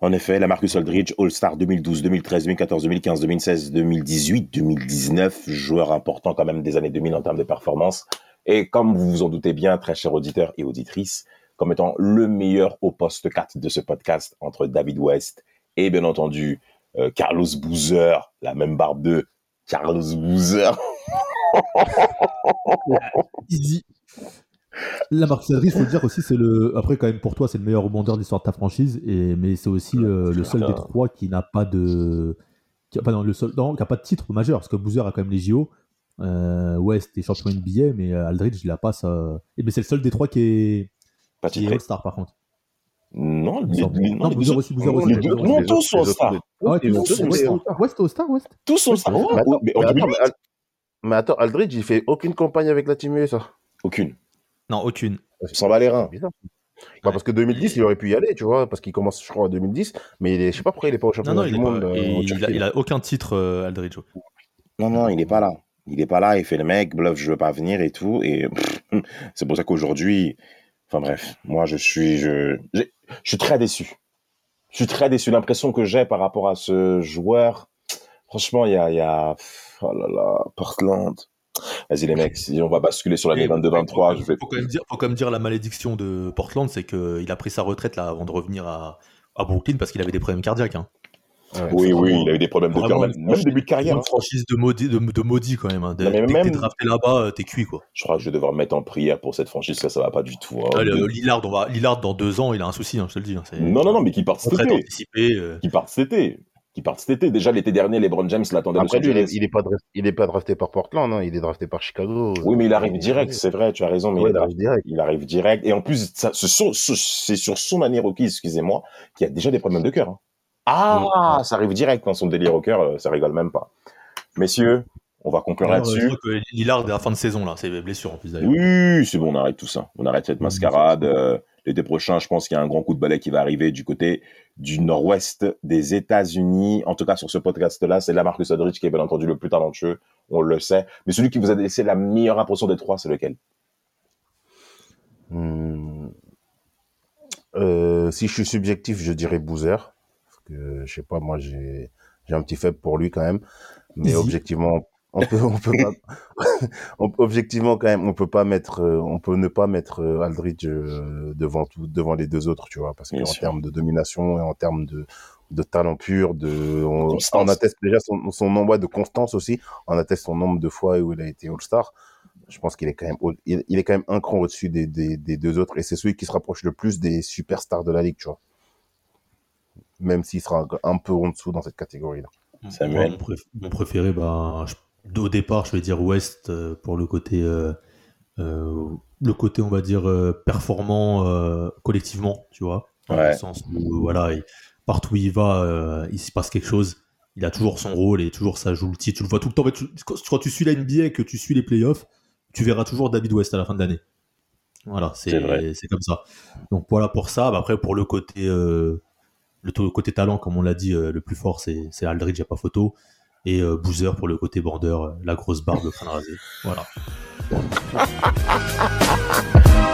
En effet, la Marcus Aldridge, All-Star 2012, 2013, 2014, 2015, 2016, 2018, 2019, joueur important quand même des années 2000 en termes de performance. Et comme vous vous en doutez bien, très chers auditeurs et auditrices, comme étant le meilleur au poste 4 de ce podcast entre David West et bien entendu euh, Carlos Boozer, la même barbe de Carlos Boozer. La Aldridge, faut le dire aussi, c'est le. Après, quand même, pour toi, c'est le meilleur rebondeur de l'histoire de ta franchise, et... mais c'est aussi euh, le seul des trois qui n'a pas de. Qui a, non, le seul... non, qui a pas de titre majeur, parce que Boozer a quand même les JO. Euh, West est champion NBA, mais euh, Aldridge, il a pas ça. Et mais c'est le seul des trois qui est, Pas qui est titré. All-Star, par contre. Non, les- Non, les Boozer deux- aussi, non, tous sont les autres- All-Star. Ah ouais, les tous sont sont West, All-Star. West, All-Star, West. Tous sont All-Star. Mais Ouais, attends, oui, mais en mais attends, 2008, mais Al- mais attends, Aldridge, il fait aucune campagne avec la Team USA. aucune. Non, aucune. S'en bat les reins. Bizarre. Bah, parce que 2010, il aurait pu y aller, tu vois, parce qu'il commence, je crois, en 2010, mais il est, je sais pas pourquoi il est pas au Non, championnat non, du il, monde. pas- euh, il- en il Turquie, a, il aucun titre, euh, Aldridge. Non, non, il est pas là. Il est pas là, il fait le mec, bluff, je veux pas venir et tout. Et c'est pour ça qu'aujourd'hui, enfin bref, moi je suis, je, je suis très déçu. Je suis très déçu. L'impression que j'ai par rapport à ce joueur, franchement, il y a, il y a, oh là là, Portland. Vas-y les mecs, si on va basculer sur l'année Et- 22-23, je vais. Faut quand même dire, faut quand même dire la malédiction de Portland, c'est qu'il a pris sa retraite là avant de revenir à, à Brooklyn parce qu'il avait des problèmes cardiaques. hein. Ouais, Oui, oui, vraiment- il a eu des problèmes de cœur, même, une même franchise- début de carrière. Une hein. franchise de maudit, de, de maudit quand même. hein. Dès, Non, mais même- t'es drafté là-bas, euh, t'es cuit quoi. Je crois que je vais devoir me mettre en prière pour cette franchise, ça, ça va pas du tout. hein. Ah, le- Lillard, on va, Lillard, dans deux ans, il a un souci, hein, je te le dis. hein, Non, non, non, mais qui part cet été. euh, Qui part cet été. Qui part cet été. Déjà, l'été dernier, LeBron James l'attendait Après, lui, il est, Angeles. il est pas, il est pas drafté par Portland, hein, il est drafté par Chicago. Oui, mais il arrive direct, c'est vrai, tu as raison, mais Ouais, il, il arrive, direct. il arrive direct. Et en plus, ça, ce sont- ce- c'est sur son année rookie, excusez-moi, qu'il y a déjà des problèmes de cœur. hein. Ah, ça arrive direct dans son délire au cœur, euh, ça rigole même pas. Messieurs, on va conclure là-dessus. je crois que Lillard est à la fin de saison là, c'est blessure en plus d'ailleurs. Oui, c'est bon, on arrête tout ça. On arrête cette Oui, mascarade. Euh, L'été prochain, je pense qu'il y a un grand coup de balai qui va arriver du côté du nord-ouest des États-Unis. En tout cas, sur ce podcast-là, c'est Lamarcus Aldridge qui est bien entendu le plus talentueux. On le sait. Mais celui qui vous a laissé la meilleure impression des trois, c'est lequel? Hmm. Euh, si je suis subjectif, je dirais Boozer. Parce que, je sais pas, moi, j'ai, j'ai un petit faible pour lui quand même. Mais Easy. objectivement, on peut, on peut pas, on- objectivement quand même, on peut pas mettre, euh, on peut ne pas mettre euh, Aldridge euh, devant tout, devant les deux autres, tu vois, parce qu'en termes de domination et en termes de, de talent pur, de, on, atteste déjà son, son nombre de constance aussi, on atteste son nombre de fois où il a été All-Star. Je pense qu'il est quand même, il, il est quand même un cran au-dessus des, des, des deux autres et c'est celui qui se rapproche le plus des superstars de la ligue, tu vois. Même s'il sera un peu en dessous dans cette catégorie-là. Samuel. Mon préféré, bah, je- au départ, je vais dire West euh, pour le côté, euh, euh, le côté, on va dire, performant collectivement, tu vois. Dans Ouais. le sens où, voilà, il- partout où il va, il se passe quelque chose. Il a toujours son rôle et toujours ça joue le titre. Tu le vois tout le temps. Tu- quand tu suis la NBA et que tu suis les playoffs, tu verras toujours David West à la fin de l'année. Voilà, C'est vrai. c'est c'est comme ça. Donc voilà pour ça. Bah, après, pour le côté, euh, le côté talent, comme on l'a dit, euh, le plus fort, c'est Aldridge, il a pas photo et euh, Boozer pour le côté bandeur, euh, la grosse barbe crâne rasé. Voilà.